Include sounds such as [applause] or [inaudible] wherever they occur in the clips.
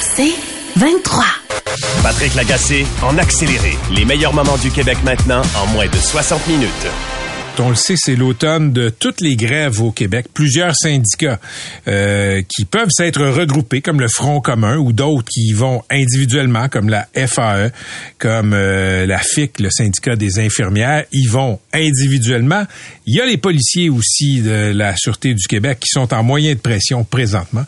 C'est 23. Patrick Lagacé en accéléré. Les meilleurs moments du Québec maintenant en moins de 60 minutes on le sait, c'est l'automne de toutes les grèves au Québec. Plusieurs syndicats euh, qui peuvent s'être regroupés, comme le Front commun, ou d'autres qui vont individuellement, comme la FAE, comme euh, la FIC, le syndicat des infirmières, ils vont individuellement. Il y a les policiers aussi de la Sûreté du Québec qui sont en moyen de pression présentement.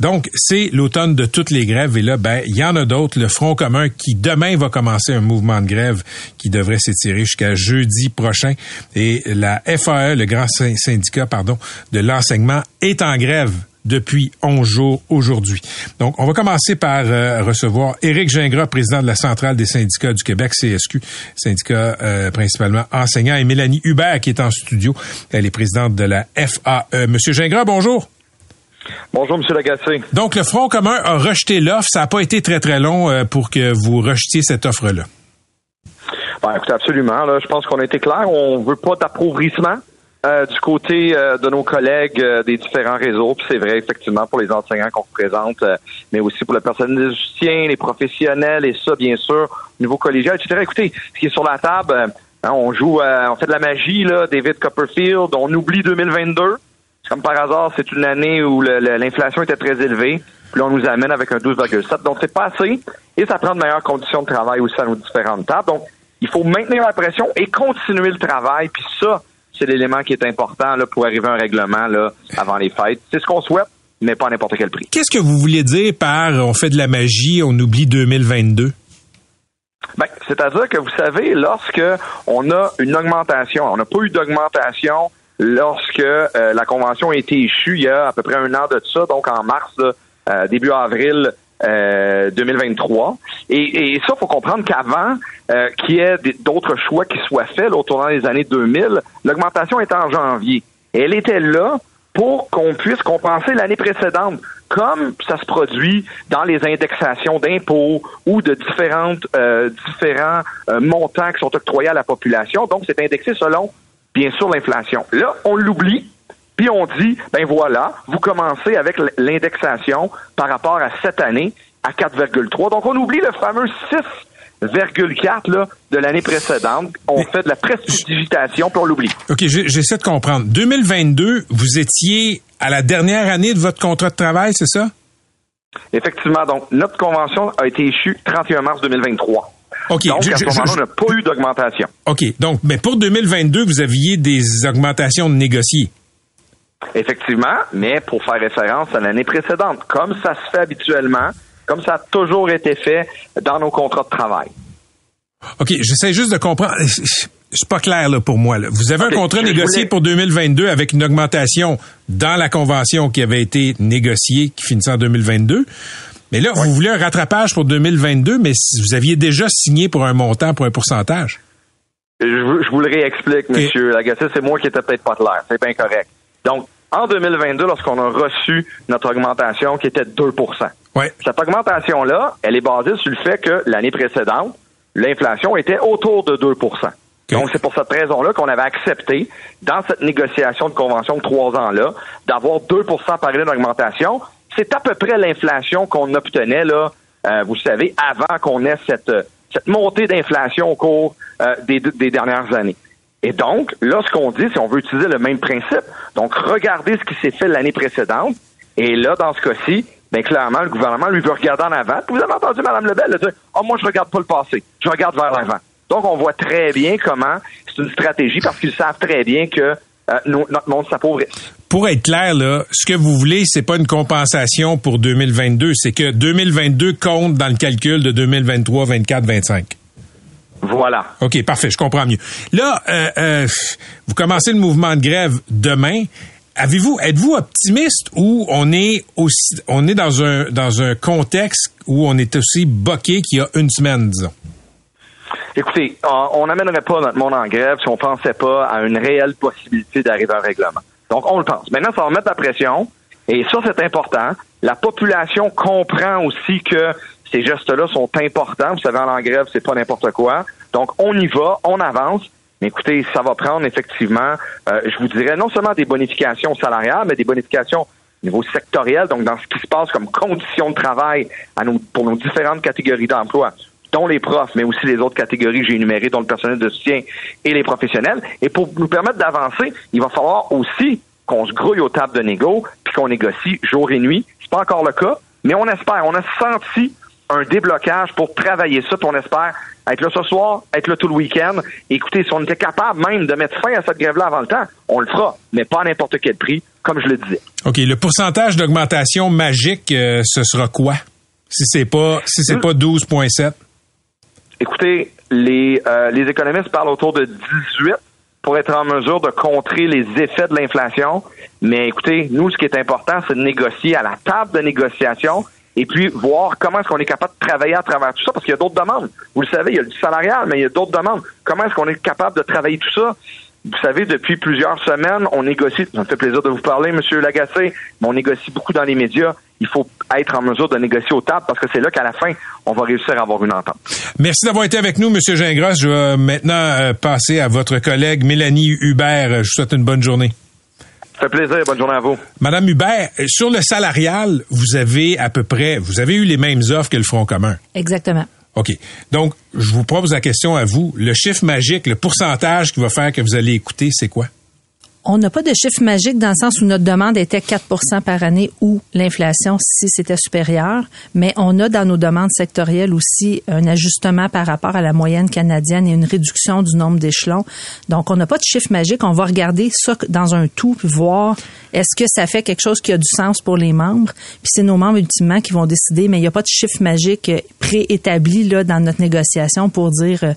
Donc, c'est l'automne de toutes les grèves. Et là, ben, il y en a d'autres. Le Front commun qui demain va commencer un mouvement de grève qui devrait s'étirer jusqu'à jeudi prochain. Et la FAE, le grand syndicat, pardon, de l'enseignement, est en grève depuis 11 jours aujourd'hui. Donc, on va commencer par euh, recevoir Éric Gingras, président de la Centrale des syndicats du Québec, CSQ, syndicat euh, principalement enseignant, et Mélanie Hubert, qui est en studio. Elle est présidente de la FAE. Monsieur Gingras, bonjour. Bonjour, Monsieur Lagacé. Donc, le Front commun a rejeté l'offre. Ça n'a pas été très, très long euh, pour que vous rejetiez cette offre-là. Ben, écoutez, absolument. Là, je pense qu'on a été clair. On veut pas d'appauvrissement. Euh, du côté euh, de nos collègues euh, des différents réseaux, puis c'est vrai effectivement pour les enseignants qu'on représente, mais aussi pour le personnel soutien, les professionnels et ça bien sûr, au niveau collégial, etc. Écoutez, ce qui est sur la table, hein, on joue, on fait de la magie là, David Copperfield, on oublie 2022. Comme par hasard, c'est une année où l'inflation était très élevée. Puis on nous amène avec un 12,7. Donc, c'est pas assez. Et ça prend de meilleures conditions de travail aussi à nos différentes tables. Donc, il faut maintenir la pression et continuer le travail. Puis ça, c'est l'élément qui est important là, pour arriver à un règlement là, avant les fêtes. C'est ce qu'on souhaite, mais pas à n'importe quel prix. Qu'est-ce que vous vouliez dire par on fait de la magie, on oublie 2022? Ben, c'est-à-dire que vous savez, lorsque on a une augmentation, on n'a pas eu d'augmentation lorsque euh, la convention a été échue il y a à peu près un an de ça, donc en mars, euh, début avril 2023. Euh, et, et ça, faut comprendre qu'avant euh, qu'il y ait d'autres choix qui soient faits tournant des années 2000, l'augmentation était en janvier. Elle était là pour qu'on puisse compenser l'année précédente, comme ça se produit dans les indexations d'impôts ou de différentes euh, différents euh, montants qui sont octroyés à la population. Donc, c'est indexé selon, bien sûr, l'inflation. Là, on l'oublie puis on dit, ben voilà, vous commencez avec l'indexation par rapport à cette année à 4,3. Donc on oublie le fameux 6,4 là, de l'année précédente. On fait de la prestidigitation, puis on l'oublie. OK, j'essaie de comprendre. 2022, vous étiez à la dernière année de votre contrat de travail, c'est ça? Effectivement. Donc, notre convention a été échue 31 mars 2023. OK. Donc, à ce moment-là, on n'a pas eu d'augmentation. OK. Donc, mais pour 2022, vous aviez des augmentations négociées. Effectivement, mais pour faire référence à l'année précédente, comme ça se fait habituellement, comme ça a toujours été fait dans nos contrats de travail. OK, j'essaie juste de comprendre. C'est pas clair là, pour moi. Vous avez un contrat négocié pour 2022 avec une augmentation dans la convention qui avait été négociée, qui finissait en 2022. Mais là, vous voulez un rattrapage pour 2022, mais vous aviez déjà signé pour un montant, pour un pourcentage? Je, vous le réexplique, monsieur Lagacé, c'est moi qui étais peut-être pas clair. C'est bien correct. Donc, en 2022, lorsqu'on a reçu notre augmentation qui était de 2% cette augmentation-là, elle est basée sur le fait que l'année précédente, l'inflation était autour de 2 Donc, c'est pour cette raison-là qu'on avait accepté, dans cette négociation de convention de trois ans-là, d'avoir 2 par année d'augmentation. C'est à peu près l'inflation qu'on obtenait, là, euh, vous savez, avant qu'on ait cette, cette montée d'inflation au cours euh, des, des dernières années. Et donc, là, ce qu'on dit, c'est qu'on veut utiliser le même principe. Donc, regardez ce qui s'est fait l'année précédente. Et là, dans ce cas-ci, bien clairement, le gouvernement lui veut regarder en avant. vous avez entendu Mme Lebel dire Oh, moi, je regarde pas le passé, je regarde vers l'avant. Donc, on voit très bien comment c'est une stratégie parce qu'ils savent très bien que euh, notre monde s'appauvrisse. Pour être clair, là, ce que vous voulez, c'est pas une compensation pour 2022, c'est que 2022 compte dans le calcul de 2023, 24, 25. Voilà. OK, parfait, je comprends mieux. Là, euh, euh, vous commencez le mouvement de grève demain. avez-vous, êtes-vous optimiste ou on est aussi, on est dans un dans un contexte où on est aussi boqué qu'il y a une semaine, disons? Écoutez, on n'amènerait pas notre monde en grève si on pensait pas à une réelle possibilité d'arriver à un règlement. Donc, on le pense. Maintenant, ça va mettre la pression. Et ça, c'est important. La population comprend aussi que ces gestes-là sont importants. Vous savez, en grève, c'est pas n'importe quoi. Donc, on y va, on avance. Mais écoutez, ça va prendre effectivement, euh, je vous dirais, non seulement des bonifications salariales, mais des bonifications au niveau sectoriel, donc dans ce qui se passe comme conditions de travail pour nos différentes catégories d'emploi, dont les profs, mais aussi les autres catégories que j'ai énumérées, dont le personnel de soutien et les professionnels. Et pour nous permettre d'avancer, il va falloir aussi qu'on se grouille aux tables de négo, puis qu'on négocie jour et nuit. C'est pas encore le cas, mais on espère. On a senti un déblocage pour travailler ça, puis on espère être là ce soir, être là tout le week-end. Écoutez, si on était capable même de mettre fin à cette grève-là avant le temps, on le fera, mais pas à n'importe quel prix, comme je le disais. OK. Le pourcentage d'augmentation magique, euh, ce sera quoi? Si c'est pas si c'est pas 12,7? Écoutez, les, euh, les économistes parlent autour de 18 pour être en mesure de contrer les effets de l'inflation. Mais écoutez, nous, ce qui est important, c'est de négocier à la table de négociation et puis voir comment est-ce qu'on est capable de travailler à travers tout ça, parce qu'il y a d'autres demandes. Vous le savez, il y a du salarial, mais il y a d'autres demandes. Comment est-ce qu'on est capable de travailler tout ça? Vous savez, depuis plusieurs semaines, on négocie, ça me fait plaisir de vous parler, Monsieur Lagacé, mais on négocie beaucoup dans les médias. Il faut être en mesure de négocier au table parce que c'est là qu'à la fin, on va réussir à avoir une entente. Merci d'avoir été avec nous, Monsieur Gingras. Je vais maintenant euh, passer à votre collègue Mélanie Hubert. Je vous souhaite une bonne journée. Ça fait plaisir. Bonne journée à vous. Madame Hubert, sur le salarial, vous avez à peu près, vous avez eu les mêmes offres que le Front commun. Exactement. OK. Donc, je vous pose la question à vous. Le chiffre magique, le pourcentage qui va faire que vous allez écouter, c'est quoi? On n'a pas de chiffre magique dans le sens où notre demande était 4% par année ou l'inflation si c'était supérieur, mais on a dans nos demandes sectorielles aussi un ajustement par rapport à la moyenne canadienne et une réduction du nombre d'échelons. Donc, on n'a pas de chiffre magique. On va regarder ça dans un tout puis voir est-ce que ça fait quelque chose qui a du sens pour les membres. Puis c'est nos membres ultimement qui vont décider, mais il n'y a pas de chiffre magique préétabli là dans notre négociation pour dire euh,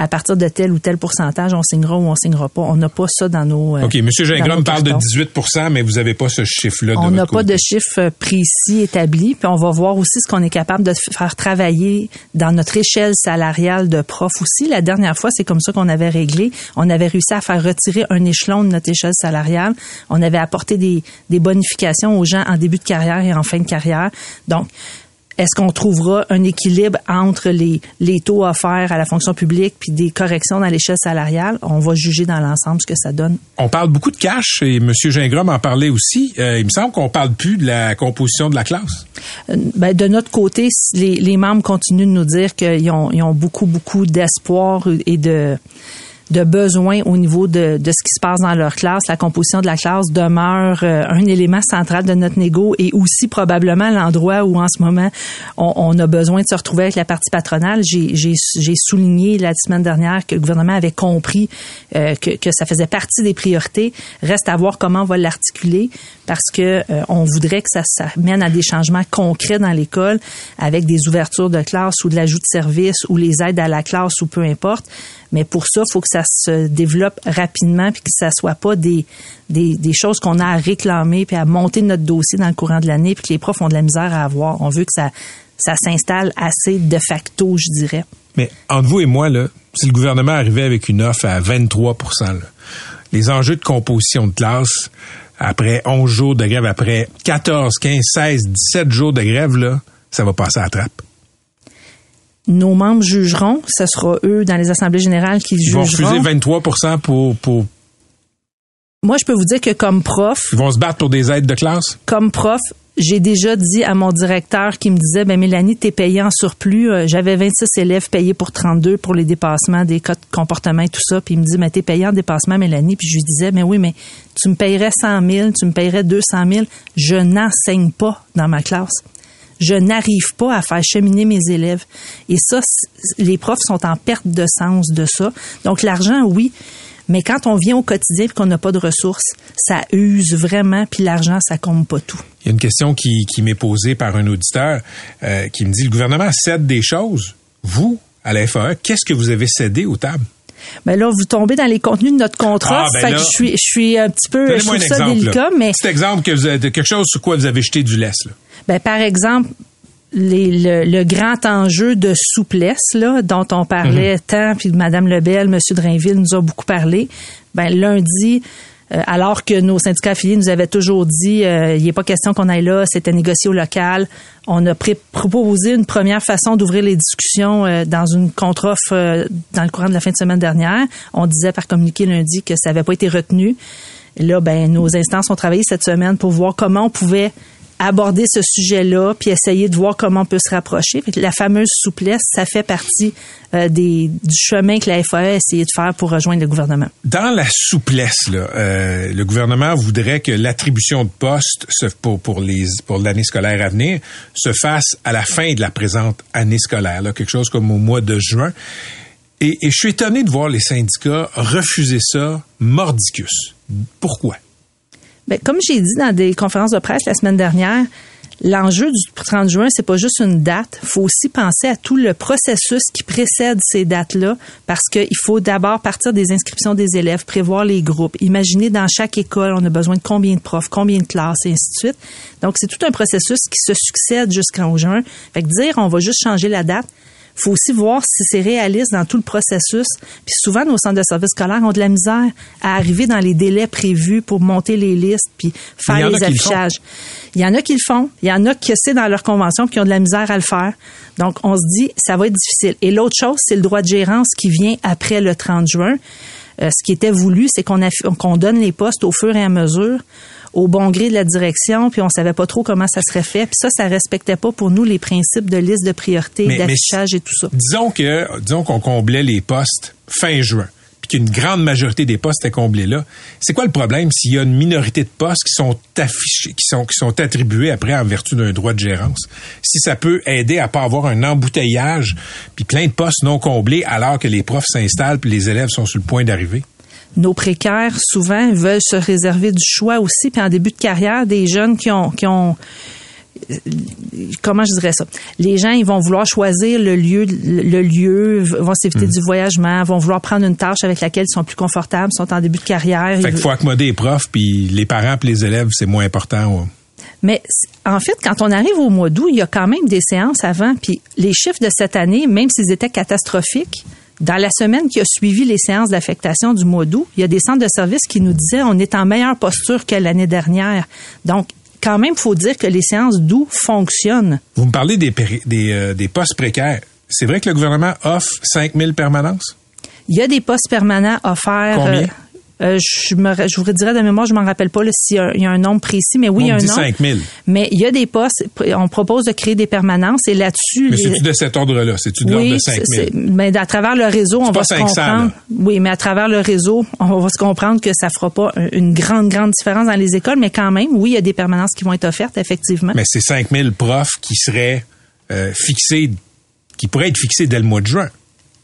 à partir de tel ou tel pourcentage, on signera ou on signera pas. On n'a pas ça dans nos. Euh. Monsieur Gingras parle de 18 mais vous n'avez pas ce chiffre-là. On n'a pas de chiffre précis établi. Puis on va voir aussi ce qu'on est capable de faire travailler dans notre échelle salariale de prof aussi. La dernière fois, c'est comme ça qu'on avait réglé. On avait réussi à faire retirer un échelon de notre échelle salariale. On avait apporté des, des bonifications aux gens en début de carrière et en fin de carrière. Donc, est-ce qu'on trouvera un équilibre entre les, les taux offerts à la fonction publique puis des corrections dans l'échelle salariale? On va juger dans l'ensemble ce que ça donne. On parle beaucoup de cash et M. Gingras en parlait aussi. Euh, il me semble qu'on parle plus de la composition de la classe. Euh, ben, de notre côté, les, les membres continuent de nous dire qu'ils ont, ils ont beaucoup, beaucoup d'espoir et de de besoins au niveau de, de, ce qui se passe dans leur classe. La composition de la classe demeure euh, un élément central de notre négo et aussi probablement l'endroit où en ce moment on, a besoin de se retrouver avec la partie patronale. J'ai souligné la semaine dernière que le gouvernement avait compris euh, que, que, ça faisait partie des priorités. Reste à voir comment on va l'articuler parce que euh, on voudrait que ça, ça mène à des changements concrets dans l'école avec des ouvertures de classe ou de l'ajout de services ou les aides à la classe ou peu importe. Mais pour ça, il faut que ça se développe rapidement puis que ça soit pas des, des, choses qu'on a à réclamer puis à monter notre dossier dans le courant de l'année puis que les profs ont de la misère à avoir. On veut que ça, ça s'installe assez de facto, je dirais. Mais entre vous et moi, là, si le gouvernement arrivait avec une offre à 23% les enjeux de composition de classe, après 11 jours de grève, après 14, 15, 16, 17 jours de grève, là, ça va passer à la trappe nos membres jugeront. Ce sera eux, dans les assemblées générales, qui jugeront. Ils vont refuser 23 pour, pour... Moi, je peux vous dire que comme prof... Ils vont se battre pour des aides de classe? Comme prof, j'ai déjà dit à mon directeur qui me disait, ben Mélanie, t'es payée en surplus. Euh, j'avais 26 élèves payés pour 32 pour les dépassements des cas de comportement et tout ça. Puis il me dit, mais t'es payée en dépassement, Mélanie. Puis je lui disais, mais oui, mais tu me payerais 100 000, tu me payerais 200 000. Je n'enseigne pas dans ma classe je n'arrive pas à faire cheminer mes élèves. Et ça, les profs sont en perte de sens de ça. Donc l'argent, oui, mais quand on vient au quotidien et qu'on n'a pas de ressources, ça use vraiment, puis l'argent, ça compte pas tout. Il y a une question qui, qui m'est posée par un auditeur euh, qui me dit, le gouvernement cède des choses. Vous, à la FAE, qu'est-ce que vous avez cédé aux tables? Ben là, vous tombez dans les contenus de notre contrat. Ah, ben fait là, que je suis, je suis un petit peu, je trouve ça exemple. délicat, là. mais Petit exemple que vous avez, de quelque chose sur quoi vous avez jeté du lest. Là. Ben, par exemple, les- le, le grand enjeu de souplesse là, dont on parlait Mhm. tant, puis Mme Lebel, M. Drainville nous a beaucoup parlé. Ben, lundi, euh, alors que nos syndicats affiliés nous avaient toujours dit euh, il n'est pas question qu'on aille là, c'était négocié au local. On a proposé une première façon d'ouvrir les discussions euh, dans une contre-offre euh, dans le courant de la fin de semaine dernière. On disait par communiqué lundi que ça n'avait pas été retenu. Et là, ben, nos instances ont travaillé cette semaine pour voir comment on pouvait aborder ce sujet-là, puis essayer de voir comment on peut se rapprocher. La fameuse souplesse, ça fait partie euh, des, du chemin que la FAE a essayé de faire pour rejoindre le gouvernement. Dans la souplesse, là, euh, le gouvernement voudrait que l'attribution de postes pour, pour, les, pour l'année scolaire à venir se fasse à la fin de la présente année scolaire, là, quelque chose comme au mois de juin. Et, et je suis étonné de voir les syndicats refuser ça mordicus. Pourquoi? Ben, comme j'ai dit dans des conférences de presse la semaine dernière, l'enjeu du 30 juin, c'est pas juste une date. Il faut aussi penser à tout le processus qui précède ces dates-là, parce qu'il faut d'abord partir des inscriptions des élèves, prévoir les groupes, imaginer dans chaque école, on a besoin de combien de profs, combien de classes, et ainsi de suite. Donc, c'est tout un processus qui se succède jusqu'en juin. Fait que dire on va juste changer la date, faut aussi voir si c'est réaliste dans tout le processus. Puis souvent, nos centres de services scolaires ont de la misère à arriver dans les délais prévus pour monter les listes puis faire les qui affichages. Il y en a qui le font. Il y en a que c'est dans leur convention puis qui ont de la misère à le faire. Donc, on se dit, ça va être difficile. Et l'autre chose, c'est le droit de gérance qui vient après le 30 juin. Euh, ce qui était voulu, c'est qu'on donne les postes au fur et à mesure au bon gré de la direction, puis on savait pas trop comment ça serait fait. Puis ça, ça respectait pas pour nous les principes de liste de priorité, d'affichage et tout ça. Disons que disons qu'on comblait les postes fin juin, puis qu'une grande majorité des postes étaient comblés là. C'est quoi le problème s'il y a une minorité de postes qui sont affichés, qui sont qui sont attribués après en vertu d'un droit de gérance? Si ça peut aider à pas avoir un embouteillage puis plein de postes non comblés alors que les profs s'installent puis les élèves sont sur le point d'arriver? Nos précaires, souvent, veulent se réserver du choix aussi. Puis en début de carrière, des jeunes qui ont, qui ont euh, comment je dirais ça? Les gens, ils vont vouloir choisir le lieu, le lieu, vont s'éviter Hmm. du voyagement, vont vouloir prendre une tâche avec laquelle ils sont plus confortables, sont en début de carrière. Fait qu'il faut accommoder les profs puis les parents puis les élèves, c'est moins important. ouais. Mais en fait, quand on arrive au mois d'août, il y a quand même des séances avant. Puis les chiffres de cette année, même s'ils étaient catastrophiques, dans la semaine qui a suivi les séances d'affectation du mois d'août, il y a des centres de services qui nous disaient on est en meilleure posture que l'année dernière. Donc, quand même, faut dire que les séances d'août fonctionnent. Vous me parlez des des, euh, des postes précaires. C'est vrai que le gouvernement offre 5000 permanences? Il y a des postes permanents offerts. Combien? euh, euh, je, me, je vous dirais de mémoire, je m'en rappelle pas s'il y y a un nombre précis, mais oui, il y a me un dit nombre. 5000. Mais il y a des postes, on propose de créer des permanences et là-dessus... Mais les- c'est-tu de cet ordre-là? C'est-tu de l'ordre de c'est- 5000? c'est- mais à travers le réseau, on va se 500, comprendre. là. Oui, mais à travers le réseau, on va se comprendre que ça fera pas un- une grande, grande différence dans les écoles, mais quand même, oui, il y a des permanences qui vont être offertes, effectivement. Mais c'est 5000 profs qui seraient euh, fixés, qui pourraient être fixés dès le mois de juin.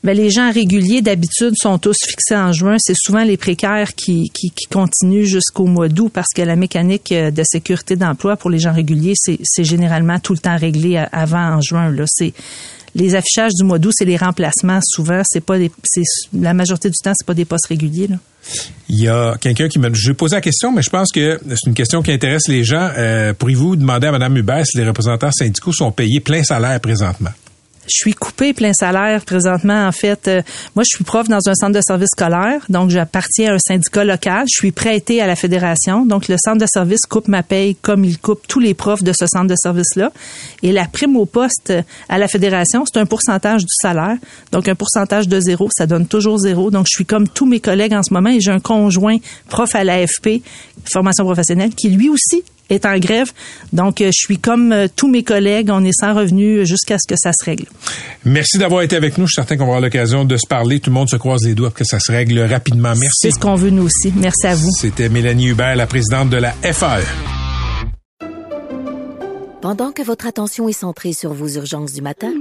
Ben, les gens réguliers, d'habitude, sont tous fixés en juin. C'est souvent les précaires qui, continuent jusqu'au mois d'août parce que la mécanique euh, de sécurité d'emploi pour les gens réguliers, c'est généralement tout le temps réglé à- avant en juin. Là, les affichages du mois d'août, c'est les remplacements. Souvent, c'est pas des, la majorité du temps, c'est pas des postes réguliers. Il y a quelqu'un qui m'a... Je poser la question, mais je pense que c'est une question qui intéresse les gens. Euh, Pourriez-vous demander à Mme Hubert si les représentants syndicaux sont payés plein salaire présentement? Je suis coupée plein salaire présentement. En fait, Euh, moi, je suis prof dans un centre de service scolaire, donc j'appartiens à un syndicat local. Je suis prêtée à la fédération, donc le centre de service coupe ma paye comme il coupe tous les profs de ce centre de service-là. Et la prime au poste à la fédération, c'est un pourcentage du salaire, donc un pourcentage de zéro, ça donne toujours zéro. Donc, je suis comme tous mes collègues en ce moment et j'ai un conjoint prof à l'AFP, formation professionnelle, qui lui aussi est en grève. Donc, euh, je suis comme euh, tous mes collègues, on est sans revenu jusqu'à ce que ça se règle. Merci d'avoir été avec nous. Je suis certain qu'on va avoir l'occasion de se parler. Tout le monde se croise les doigts pour que ça se règle rapidement. Merci. C'est ce qu'on veut nous aussi. Merci à vous. C'était Mélanie Hubert, la présidente de la. FAE. Pendant que votre attention est centrée sur vos urgences du matin,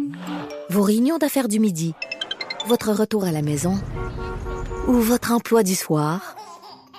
vos réunions d'affaires du midi, votre retour à la maison ou votre emploi du soir,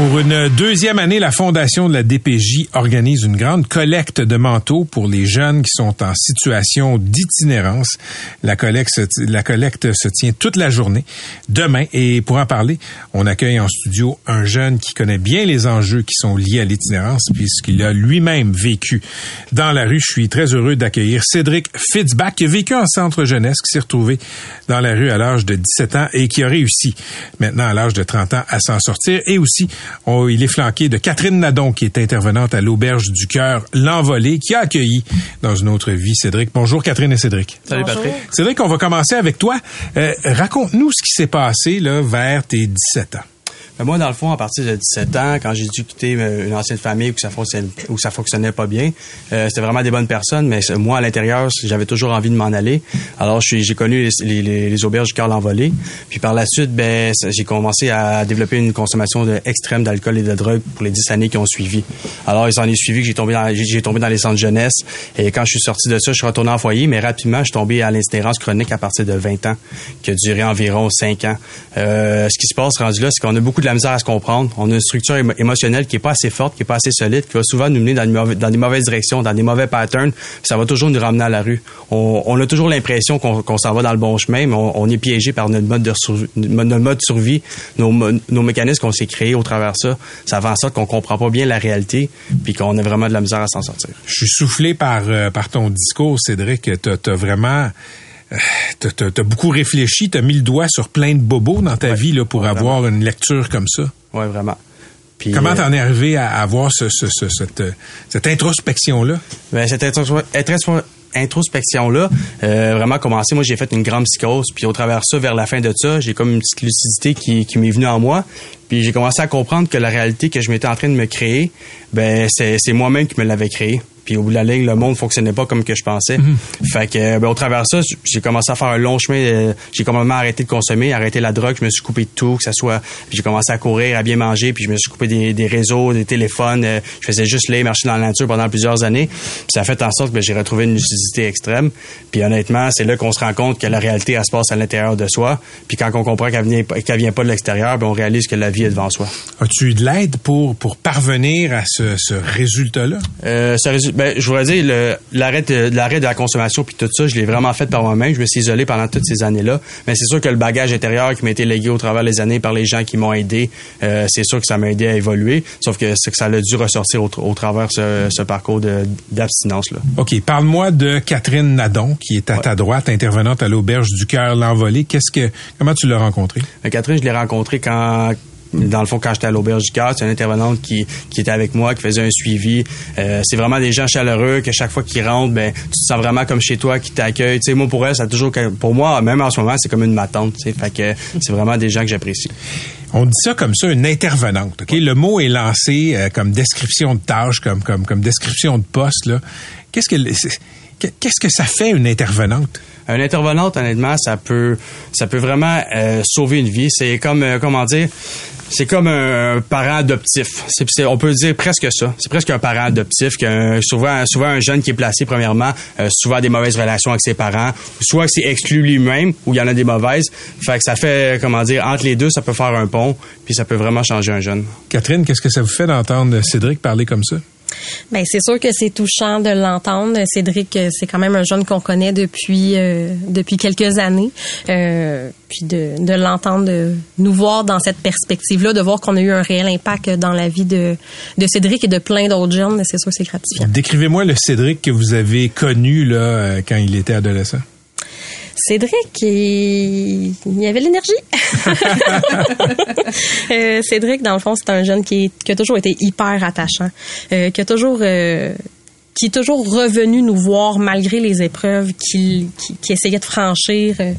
Pour une deuxième année, la Fondation de la DPJ organise une grande collecte de manteaux pour les jeunes qui sont en situation d'itinérance. La collecte, se, tient toute la journée demain et pour en parler, on accueille en studio un jeune qui connaît bien les enjeux qui sont liés à l'itinérance puisqu'il a lui-même vécu dans la rue. Je suis très heureux d'accueillir Cédric Fitzbach qui a vécu en centre jeunesse, qui s'est retrouvé dans la rue à l'âge de 17 ans et qui a réussi maintenant à l'âge de 30 ans à s'en sortir et aussi Il est flanqué de Catherine Nadon, qui est intervenante à l'Auberge du Cœur, l'Envolée, qui a accueilli dans une autre vie Cédric. Bonjour Catherine et Cédric. Salut Patrick. Cédric, on va commencer avec toi. Euh, Raconte-nous ce qui s'est passé là, vers tes 17 ans. Ben, moi, dans le fond, à partir de 17 ans, quand j'ai dû quitter euh, une ancienne famille où ça fonctionnait, fonctionnait pas bien, euh, c'était vraiment des bonnes personnes, mais moi, à l'intérieur, j'avais toujours envie de m'en aller. Alors, j'ai connu les, auberges du cœur l'envolée. Puis par la suite, ben, j'ai commencé à développer une consommation de, extrême d'alcool et de drogue pour les 10 années qui ont suivi. Alors, il s'en est suivi que j'ai tombé dans, tombé dans les centres jeunesse. Et quand je suis sorti de ça, je suis retourné en foyer, mais rapidement, je suis tombé à l'instérance chronique à partir de 20 ans, qui a duré environ 5 ans. Euh, ce qui se passe rendu là, c'est qu'on a beaucoup de la misère à se comprendre on a une structure émotionnelle qui est pas assez forte, qui est pas assez solide, qui va souvent nous mener dans, des mauvaises directions, dans des mauvais patterns. Ça va toujours nous ramener à la rue. On, a toujours l'impression qu'on s'en va dans le bon chemin, mais on, est piégé par notre mode de survie, notre mode survie, nos, mécanismes qu'on s'est créés au travers de ça. Ça fait en sorte qu'on comprend pas bien la réalité, puis qu'on a vraiment de la misère à s'en sortir. Je suis soufflé par euh, par ton discours, Cédric. T'as as vraiment T'as as, beaucoup réfléchi, t'as mis le doigt sur plein de bobos dans ta vie là, pour avoir une lecture comme ça. Oui, vraiment. Puis, Comment euh, t'en es arrivé à avoir ce, ce, ce, cette, cette introspection-là? Ben, cette introspection-là, euh, vraiment commencé. Moi, j'ai fait une grande psychose. Puis au travers de ça, vers la fin de ça, j'ai comme une petite lucidité qui, qui m'est venue en moi. Puis j'ai commencé à comprendre que la réalité que je m'étais en train de me créer, ben c'est moi-même qui me l'avais créée. Puis au bout de la ligne, le monde fonctionnait pas comme que je pensais. Mhm. Fait que ben, au travers de ça, j'ai commencé à faire un long chemin. Euh, j'ai complètement arrêté de consommer, arrêté la drogue. Je me suis coupé de tout, que ça soit. J'ai commencé à courir, à bien manger, puis je me suis coupé des, des réseaux, des téléphones. Euh, je faisais juste les marcher dans la nature pendant plusieurs années. Puis ça a fait en sorte que ben, j'ai retrouvé une lucidité extrême. Puis honnêtement, c'est là qu'on se rend compte que la réalité elle se passe à l'intérieur de soi. Puis quand on comprend qu'elle vient, qu'elle vient pas de l'extérieur, ben, on réalise que la vie est devant soi. As-tu eu de l'aide pour pour parvenir à ce, ce résultat-là? Euh, ce résultat, ben, je voudrais dire l'arrêt de, l'arrêt de la consommation puis tout ça, je l'ai vraiment fait par moi-même. Je me suis isolé pendant toutes ces années-là. Mais c'est sûr que le bagage intérieur qui m'a été légué au travers des années par les gens qui m'ont aidé, euh, c'est sûr que ça m'a aidé à évoluer. Sauf que c'est que ça a dû ressortir au, travers ce, ce parcours d'abstinence là. Ok, parle-moi de Catherine Nadon qui est à ta droite, intervenante à l'auberge du cœur l'envolée. Qu'est-ce que comment tu l'as rencontrée? Euh, Catherine, je l'ai rencontrée quand dans le fond, quand j'étais à l'auberge du c'est une intervenante qui, qui était avec moi, qui faisait un suivi. Euh, c'est vraiment des gens chaleureux que chaque fois qu'ils rentrent, ben, tu te sens vraiment comme chez toi, qui t'accueillent. Tu sais, moi, pour elle, ça toujours, pour moi, même en ce moment, c'est comme une matante. Tu fait que c'est vraiment des gens que j'apprécie. On dit ça comme ça, une intervenante. Ok, le mot est lancé euh, comme description de tâche, comme comme comme description de poste. Qu'est-ce que qu'est-ce que ça fait une intervenante? Un intervenante, honnêtement, ça peut, ça peut vraiment euh, sauver une vie. C'est comme, comment dire, c'est comme un parent adoptif. On peut dire presque ça. C'est presque un parent adoptif. Souvent, un jeune qui est placé premièrement, euh, souvent des mauvaises relations avec ses parents, soit c'est exclu lui-même ou il y en a des mauvaises. Fait ça fait, comment dire, entre les deux, ça peut faire un pont, puis ça peut vraiment changer un jeune. Catherine, qu'est-ce que ça vous fait d'entendre Cédric parler comme ça? Ben c'est sûr que c'est touchant de l'entendre. Cédric, euh, c'est quand même un jeune qu'on connaît depuis euh, depuis quelques années. Euh, puis de, l'entendre, de nous voir dans cette perspective-là, de voir qu'on a eu un réel impact dans la vie de, de Cédric et de plein d'autres jeunes, c'est sûr que c'est gratifiant. Décrivez-moi le Cédric que vous avez connu là quand il était adolescent. Cédric, il, y avait l'énergie. [laughs] Euh, Cédric, dans le fond, c'est un jeune qui, a toujours été hyper attachant, euh, qui a toujours euh, qui est toujours revenu nous voir malgré les épreuves qu'il qui, essayait de franchir euh,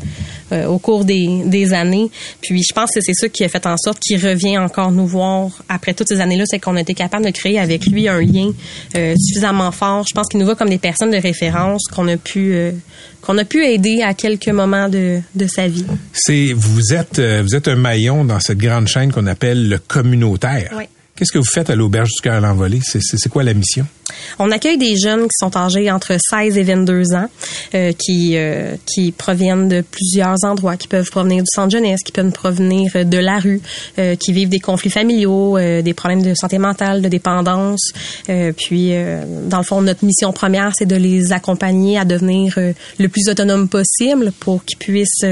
euh, au cours des, des, années. Puis je pense que c'est ça qui a fait en sorte qu'il revient encore nous voir après toutes ces années-là, c'est qu'on a été capable de créer avec lui un lien euh, suffisamment fort. Je pense qu'il nous voit comme des personnes de référence qu'on a pu qu'on a pu aider à quelques moments de, de sa vie. C'est vous êtes vous êtes un maillon dans cette grande chaîne qu'on appelle le communautaire. Oui. Qu'est-ce que vous faites à l'Auberge du Cœur à l'Envolée? C'est quoi la mission? On accueille des jeunes qui sont âgés entre 16 et 22 ans, euh, qui euh, qui proviennent de plusieurs endroits, qui peuvent provenir du centre jeunesse, qui peuvent provenir de la rue, euh, qui vivent des conflits familiaux, des problèmes de santé mentale, de dépendance. puis, dans le fond, notre mission première, c'est de les accompagner à devenir le plus autonome possible pour qu'ils puissent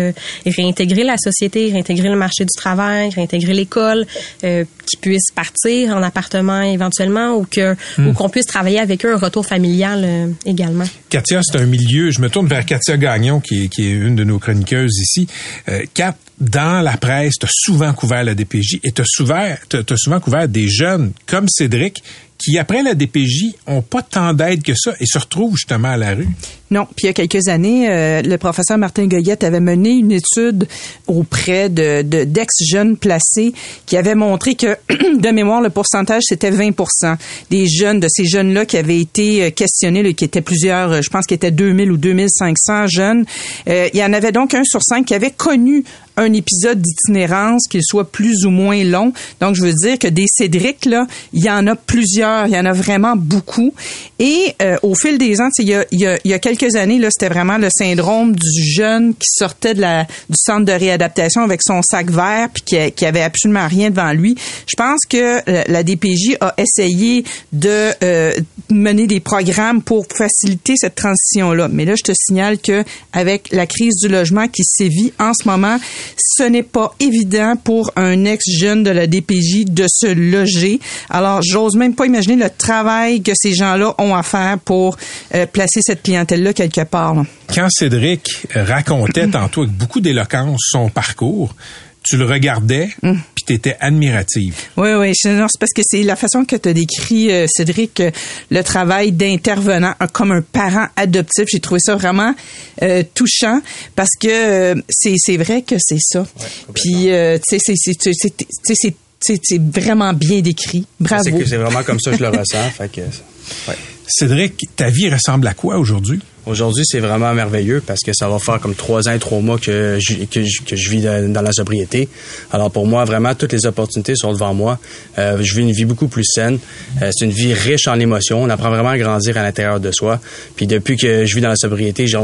réintégrer la société, réintégrer le marché du travail, réintégrer l'école, qu'ils puissent partir en appartement éventuellement ou que ou hmm. qu'on puisse travailler avec eux un retour familial euh, également. Katia, c'est un milieu. Je me tourne vers Katia Gagnon, qui est, qui est une de nos chroniqueuses ici. Euh, Kat, dans la presse, tu as souvent couvert la DPJ et tu as souvent, souvent couvert des jeunes comme Cédric qui, après la DPJ, ont pas tant d'aide que ça et se retrouvent justement à la rue. Non. Puis il y a quelques années, euh, le professeur Martin Goyette avait mené une étude auprès de, d'ex-jeunes placés qui avait montré que, [clears throat] de mémoire, le pourcentage, c'était 20% des jeunes, de ces jeunes-là qui avaient été euh, questionnés, qui étaient plusieurs, euh, je pense qu'il était 2000 ou 2500 jeunes. il y en avait donc un sur cinq qui avait connu un épisode d'itinérance, qu'il soit plus ou moins long. Donc, je veux dire que des Cédric, là, il y en a plusieurs, il y en a vraiment beaucoup. Et au fil des ans, y a, y a quelques quelques années, là, c'était vraiment le syndrome du jeune qui sortait de la, du centre de réadaptation avec son sac vert puis qui, qui avait absolument rien devant lui. Je pense que euh, la DPJ a essayé de euh, mener des programmes pour faciliter cette transition-là. Mais là, je te signale que avec la crise du logement qui sévit en ce moment, ce n'est pas évident pour un ex-jeune de la DPJ de se loger. Alors, j'ose même pas imaginer le travail que ces gens-là ont à faire pour euh, placer cette clientèle-là quelque part. Quand Cédric racontait [clears throat] tantôt avec beaucoup d'éloquence son parcours, tu le regardais, mm. puis tu étais admirative. Oui, oui. C'est parce que c'est la façon que tu as décrit, euh, Cédric, euh, le travail d'intervenant comme un parent adoptif. J'ai trouvé ça vraiment euh, touchant parce que c'est vrai que c'est ça. puis, tu sais, c'est vraiment bien décrit. Bravo. C'est vraiment comme ça que je le ressens. Fait que, [laughs] Cédric, ta vie ressemble à quoi aujourd'hui? Aujourd'hui, c'est vraiment merveilleux parce que ça va faire comme trois ans trois mois que je, que je, vis dans la sobriété. Alors pour moi, vraiment, toutes les opportunités sont devant moi. Euh, je vis une vie beaucoup plus saine. Euh, c'est une vie riche en émotions. On apprend vraiment à grandir à l'intérieur de soi. Puis depuis que je vis dans la sobriété, je,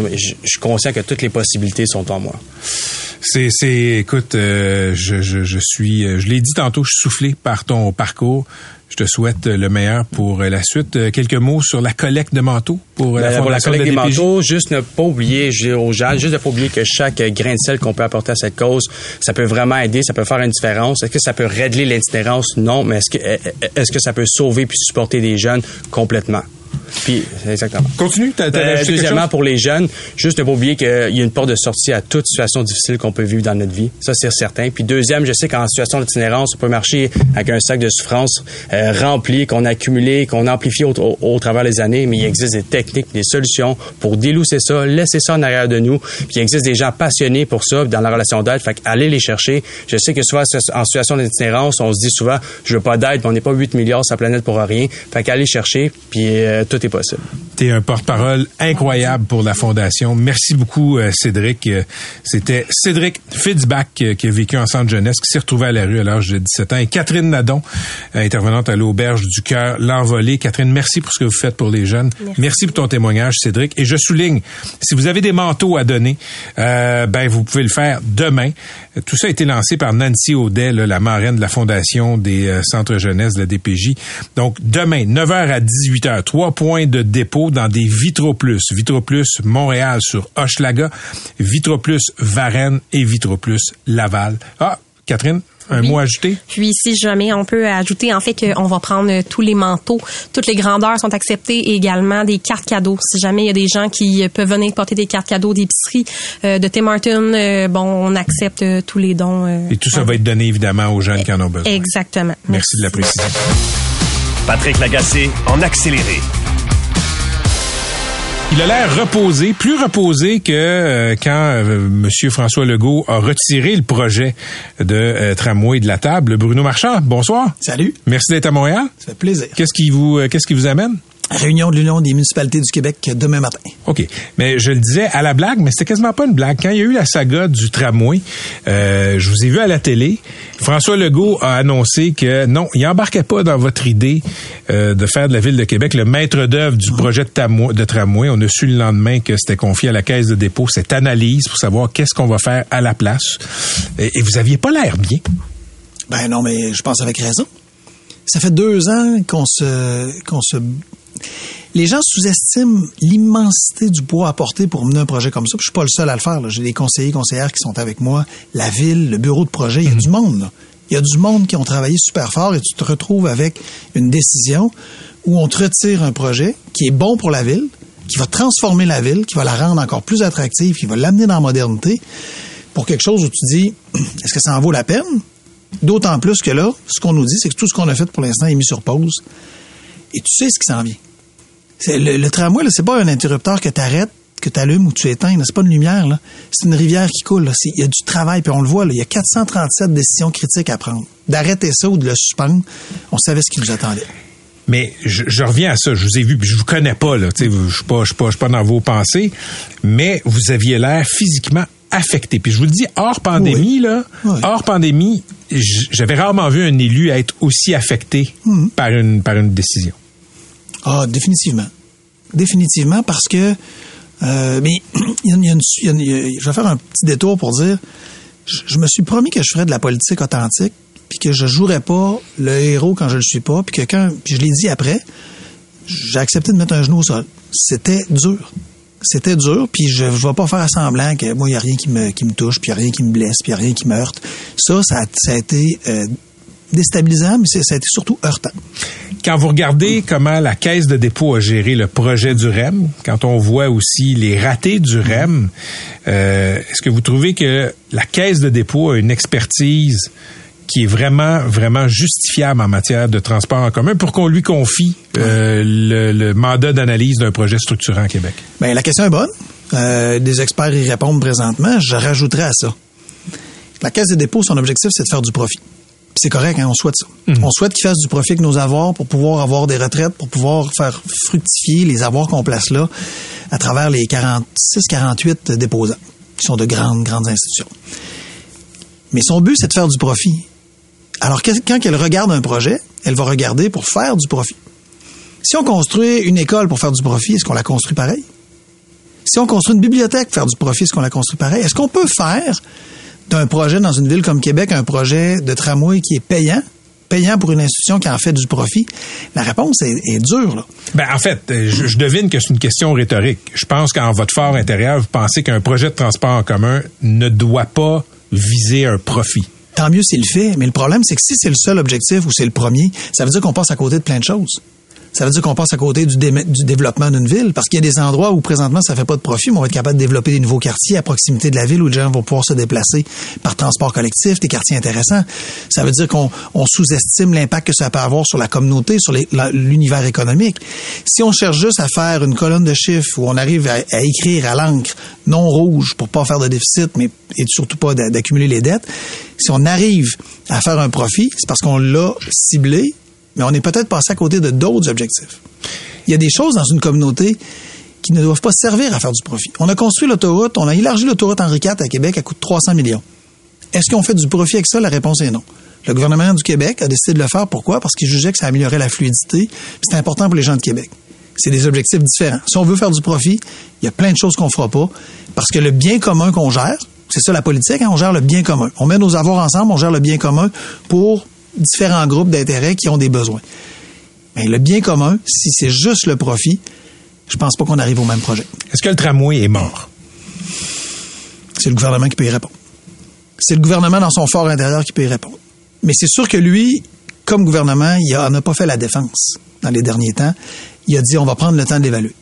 suis conscient que toutes les possibilités sont en moi. C'est, c'est, écoute, euh, je, je, je suis, je l'ai dit tantôt, je suis soufflé par ton parcours. Je te souhaite le meilleur pour la suite. Quelques mots sur la collecte de manteaux pour la, ben, la collecte des manteaux. Juste ne pas oublier, je dis aux gens, juste ne pas oublier que chaque grain de sel qu'on peut apporter à cette cause, ça peut vraiment aider, ça peut faire une différence. Est-ce que ça peut régler l'itinérance? Non, mais est-ce que, est-ce que ça peut sauver puis supporter des jeunes? Complètement? Puis, exactement. Continue. Euh, deuxièmement, pour les jeunes, juste ne pas oublier qu'il y a une porte de sortie à toute situation difficile qu'on peut vivre dans notre vie. Ça, c'est certain. Puis deuxième, je sais qu'en situation d'itinérance, on peut marcher avec un sac de souffrance euh, rempli, qu'on a accumulé, qu'on a amplifié au, travers des années, mais il existe des techniques, des solutions pour délousser ça, laisser ça en arrière de nous. Puis il existe des gens passionnés pour ça dans la relation d'aide. Fait aller les chercher. Je sais que souvent, en situation d'itinérance, on se dit souvent, je veux pas d'aide, mais on n'est pas 8 milliards sur la planète pour rien. Fait qu'aller chercher, puis euh, tout est possible. Tu es un porte-parole incroyable pour la Fondation. Merci beaucoup, euh, Cédric. Euh, c'était Cédric Fitzbach euh, qui a vécu en centre jeunesse, qui s'est retrouvé à la rue à l'âge de 17 ans. Et Catherine Nadon, intervenante à l'Auberge du Cœur, l'envolée. Catherine, merci pour ce que vous faites pour les jeunes. Merci, pour ton témoignage, Cédric. Et je souligne, si vous avez des manteaux à donner, ben vous pouvez le faire demain. Tout ça a été lancé par Nancy Audet, la marraine de la Fondation des centres jeunesse de la DPJ. Donc, demain, 9h à 18h, trois points de dépôt dans des Vitroplus. Vitroplus Montréal sur Hochelaga, Vitroplus Varennes et Vitroplus Laval. Ah, Catherine, un mot ajouté? Puis si jamais on peut ajouter en fait qu'on va prendre tous les manteaux, toutes les grandeurs sont acceptées et également des cartes cadeaux. Si jamais il y a des gens qui peuvent venir porter des cartes cadeaux d'épicerie euh, de Tim Martin, euh, bon, on accepte euh, tous les dons. et tout ça va être donné évidemment aux jeunes qui en ont besoin. Exactement. Merci, Merci de la précision. Patrick Lagacé en accéléré. Il a l'air reposé, plus reposé que euh, quand euh, M. François Legault a retiré le projet de euh, tramway de la table. Bruno Marchand, bonsoir. Salut. Merci d'être à Montréal. Ça fait plaisir. Qu'est-ce qui vous, euh, qu'est-ce qui vous amène? Réunion de l'Union des municipalités du Québec demain matin. OK. Mais je le disais à la blague, mais c'était quasiment pas une blague. Quand il y a eu la saga du tramway, euh, je vous ai vu à la télé. François Legault a annoncé que non, il embarquait pas dans votre idée euh, de faire de la ville de Québec le maître d'œuvre du projet de, tamo- de tramway. On a su le lendemain que c'était confié à la caisse de dépôt cette analyse pour savoir qu'est-ce qu'on va faire à la place. Et, et vous aviez pas l'air bien. Ben non, mais je pense avec raison. Ça fait deux ans qu'on se, qu'on se, les gens sous-estiment l'immensité du poids porter pour mener un projet comme ça. Puis je suis pas le seul à le faire. J'ai des conseillers, conseillères qui sont avec moi, la ville, le bureau de projet. Il y a du monde. là. Il y a du monde qui ont travaillé super fort et tu te retrouves avec une décision où on te retire un projet qui est bon pour la ville, qui va transformer la ville, qui va la rendre encore plus attractive, qui va l'amener dans la modernité, pour quelque chose où tu dis, [clears throat] est-ce que ça en vaut la peine? D'autant plus que là, ce qu'on nous dit, c'est que tout ce qu'on a fait pour l'instant est mis sur pause. Et tu sais ce qui s'en vient. Le, le tramway, là, c'est pas un interrupteur que tu arrêtes, que tu allumes ou tu éteins. C'est pas une lumière. là. C'est une rivière qui coule. Il y a du travail, puis on le voit. Il y a 437 décisions critiques à prendre. D'arrêter ça ou de le suspendre, on savait ce qui nous attendait. Mais je, je reviens à ça. Je vous ai vu, puis je vous connais pas là. Je suis pas, je suis pas, je suis pas dans vos pensées, mais vous aviez l'air physiquement affecté. Puis je vous le dis, hors pandémie là, Oui. hors pandémie, j'avais rarement vu un élu être aussi affecté Mhm. par une par une décision. Ah, définitivement. Définitivement, parce que. euh, mais [clears throat] il y a une- il y a je vais faire un petit détour pour dire. Je, je me suis promis que je ferais de la politique authentique, puis que je jouerais pas le héros quand je le suis pas, puis que quand. Puis je l'ai dit après, j'ai accepté de mettre un genou au sol. C'était dur. C'était dur, puis je ne vais pas faire semblant que moi, il n'y a rien qui me, qui me touche, puis il n'y a rien qui me blesse, puis il n'y a rien qui me heurte. Ça, ça, a- été euh, déstabilisant, mais ça a été surtout heurtant. Quand vous regardez comment la caisse de dépôt a géré le projet du REM, quand on voit aussi les ratés du REM, euh, est-ce que vous trouvez que la caisse de dépôt a une expertise qui est vraiment, vraiment justifiable en matière de transport en commun pour qu'on lui confie euh, le, le mandat d'analyse d'un projet structurant à Québec? Bien, la question est bonne. Euh, des experts y répondent présentement. Je rajouterai à ça. La Caisse de dépôt, son objectif, c'est de faire du profit. C'est correct, hein, on souhaite ça. On souhaite qu'ils fassent du profit avec nos avoirs pour pouvoir avoir des retraites, pour pouvoir faire fructifier les avoirs qu'on place là à travers les 46, 48 déposants, qui sont de grandes, grandes institutions. Mais son but, c'est de faire du profit. Alors, quand elle regarde un projet, elle va regarder pour faire du profit. Si on construit une école pour faire du profit, est-ce qu'on la construit pareil? Si on construit une bibliothèque pour faire du profit, est-ce qu'on la construit pareil? Est-ce qu'on peut faire d'un projet dans une ville comme Québec un projet de tramway qui est payant, payant pour une institution qui en fait du profit? La réponse est, est dure, là. Ben, en fait, euh, je, je devine que c'est une question rhétorique. Je pense qu'en votre fort intérieur, vous pensez qu'un projet de transport en commun ne doit pas viser un profit. Tant mieux s'il le fait, mais le problème, c'est que si c'est le seul objectif ou c'est le premier, ça veut dire qu'on passe à côté de plein de choses. Ça veut dire qu'on passe à côté du, dé- du développement d'une ville, parce qu'il y a des endroits où présentement ça fait pas de profit, mais on va être capable de développer des nouveaux quartiers à proximité de la ville où les gens vont pouvoir se déplacer par transport collectif, des quartiers intéressants. Ça veut dire qu'on on sous-estime l'impact que ça peut avoir sur la communauté, sur l'univers économique. Si on cherche juste à faire une colonne de chiffres où on arrive à, à écrire à l'encre non rouge pour pas faire de déficit, mais et surtout pas d'a- d'accumuler les dettes, si on arrive à faire un profit, c'est parce qu'on l'a ciblé, mais on est peut-être passé à côté de d'autres objectifs. Il y a des choses dans une communauté qui ne doivent pas servir à faire du profit. On a construit l'autoroute, on a élargi l'autoroute Henri IV à Québec à coût de 300 millions. Est-ce qu'on fait du profit avec ça? La réponse est non. Le gouvernement du Québec a décidé de le faire. Pourquoi? Parce qu'il jugeait que ça améliorait la fluidité. C'est important pour les gens de Québec. C'est des objectifs différents. Si on veut faire du profit, il y a plein de choses qu'on fera pas. Parce que le bien commun qu'on gère, c'est ça la politique, hein, on gère le bien commun. On met nos avoirs ensemble, on gère le bien commun pour différents groupes d'intérêts qui ont des besoins. Mais le bien commun, si c'est juste le profit, je pense pas qu'on arrive au même projet. Est-ce que le tramway est mort? C'est le gouvernement qui peut y répondre. C'est le gouvernement dans son fort intérieur qui peut y répondre. Mais c'est sûr que lui, comme gouvernement, il n'a pas fait la défense dans les derniers temps. Il a dit on va prendre le temps de l'évaluer.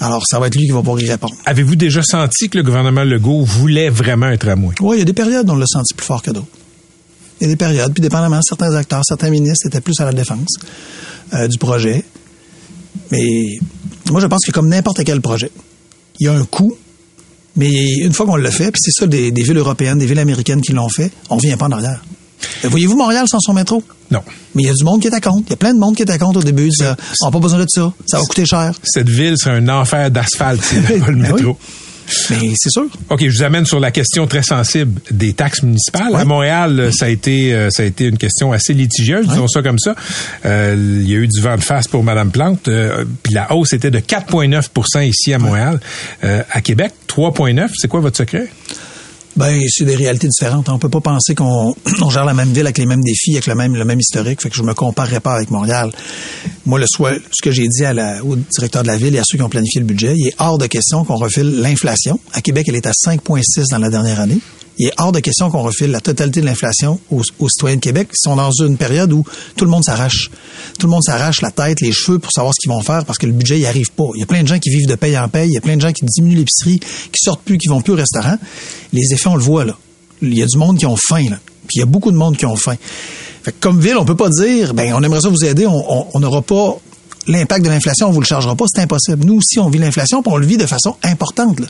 Alors, ça va être lui qui va pouvoir y répondre. Avez-vous déjà senti que le gouvernement Legault voulait vraiment un tramway? Oui, il y a des périodes où on l'a senti plus fort que d'autres. Il y a des périodes, puis dépendamment, certains acteurs, certains ministres étaient plus à la défense euh, du projet. Mais Moi, je pense que comme n'importe quel projet, il y a un coût, mais une fois qu'on l'a fait, puis c'est ça des, des villes européennes, des villes américaines qui l'ont fait, on revient pas en arrière. Euh, Voyez-vous Montréal sans son métro? Non. Mais il y a du monde qui est à compte. Il y a plein de monde qui est à compte au début. Ça, on n'a pas besoin de ça. Ça va coûter cher. Cette ville serait un enfer d'asphalte avait pas [laughs] le Ben oui. Mais c'est sûr. OK, je vous amène sur la question très sensible des taxes municipales. À Montréal, ça a été euh, ça a été une question assez litigieuse, disons ça comme ça. Euh, il y a eu du vent de face pour Madame Plante, euh, puis la hausse était de 4,9% ici à Montréal. Euh, à Québec, 3,9. C'est quoi votre secret? Ben, c'est des réalités différentes. On peut pas penser qu'on [clears throat] on gère la même ville avec les mêmes défis, avec le même, le même historique. Fait que je me comparerais pas avec Montréal. Moi, le soir, ce que j'ai dit au directeur de la ville et à ceux qui ont planifié le budget, il est hors de question qu'on refile l'inflation. À Québec, elle est à 5,6 dans la dernière année. Il est hors de question qu'on refile la totalité de l'inflation aux, citoyens de Québec qui sont dans une période où tout le monde s'arrache. Tout le monde s'arrache la tête, les cheveux pour savoir ce qu'ils vont faire parce que le budget y arrive pas. Il y a plein de gens qui vivent de paye en paye. Il y a plein de gens qui diminuent l'épicerie, qui sortent plus, qui vont plus au restaurant. Les effets, on le voit là. Il y a du monde qui ont faim là. Puis il y a beaucoup de monde qui ont faim. Fait que comme ville, on peut pas dire, ben on aimerait ça vous aider, on n'aura pas l'impact de l'inflation, on vous le chargera pas, c'est impossible. Nous aussi, on vit l'inflation, puis on le vit de façon importante.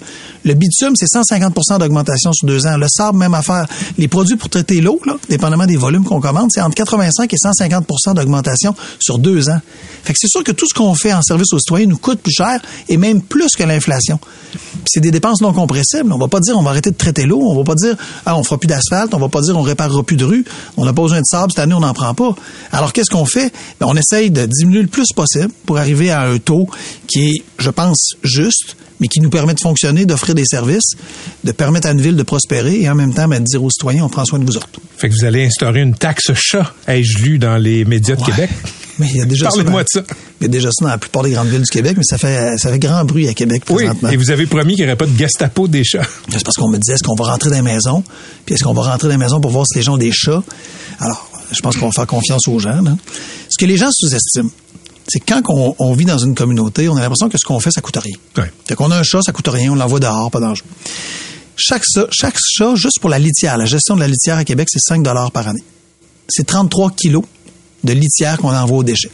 Le bitume, c'est 150% d'augmentation sur deux ans. Le sable, même affaire. Les produits pour traiter l'eau, dépendamment des volumes qu'on commande, c'est entre 85 et 150% d'augmentation sur deux ans. Fait que c'est sûr que tout ce qu'on fait en service aux citoyens nous coûte plus cher et même plus que l'inflation. C'est des dépenses non compressibles. On va pas dire on va arrêter de traiter l'eau, on va pas dire ah on fera plus d'asphalte, on va pas dire on réparera plus de rue, on n'a pas besoin de sable cette année, on n'en prend pas. Alors qu'est-ce qu'on fait? Ben, on essaye de diminuer le plus possible pour arriver à un taux qui est je pense juste mais qui nous permet de fonctionner, d'offrir des services, de permettre à une ville de prospérer et en même temps ben, de dire aux citoyens on prend soin de vous autres. Fait que vous allez instaurer une taxe chat, ai-je lu dans les médias de Ouais. Québec? [laughs] Mais il y a déjà ça Parlez-moi de ça. Il y a déjà ça dans la plupart des grandes villes du Québec, mais ça fait ça fait grand bruit à Québec Oui, présentement. et vous avez promis qu'il n'y aurait pas de Gestapo des chats. [laughs] C'est parce qu'on me disait, est-ce qu'on va rentrer dans les maisons? Puis est-ce qu'on va rentrer dans les maisons pour voir si les gens ont des chats? Alors, je pense qu'on va faire confiance aux gens. là. Ce que les gens sous-estiment, c'est quand on, on vit dans une communauté, on a l'impression que ce qu'on fait, ça coûte rien. Ouais. Fait qu'on a un chat, ça coûte rien, on l'envoie dehors, pas d'enjeu. Chaque, sa- chaque chat, juste pour la litière, la gestion de la litière à Québec, c'est 5 par année. C'est 33 kilos de litière qu'on envoie aux déchets.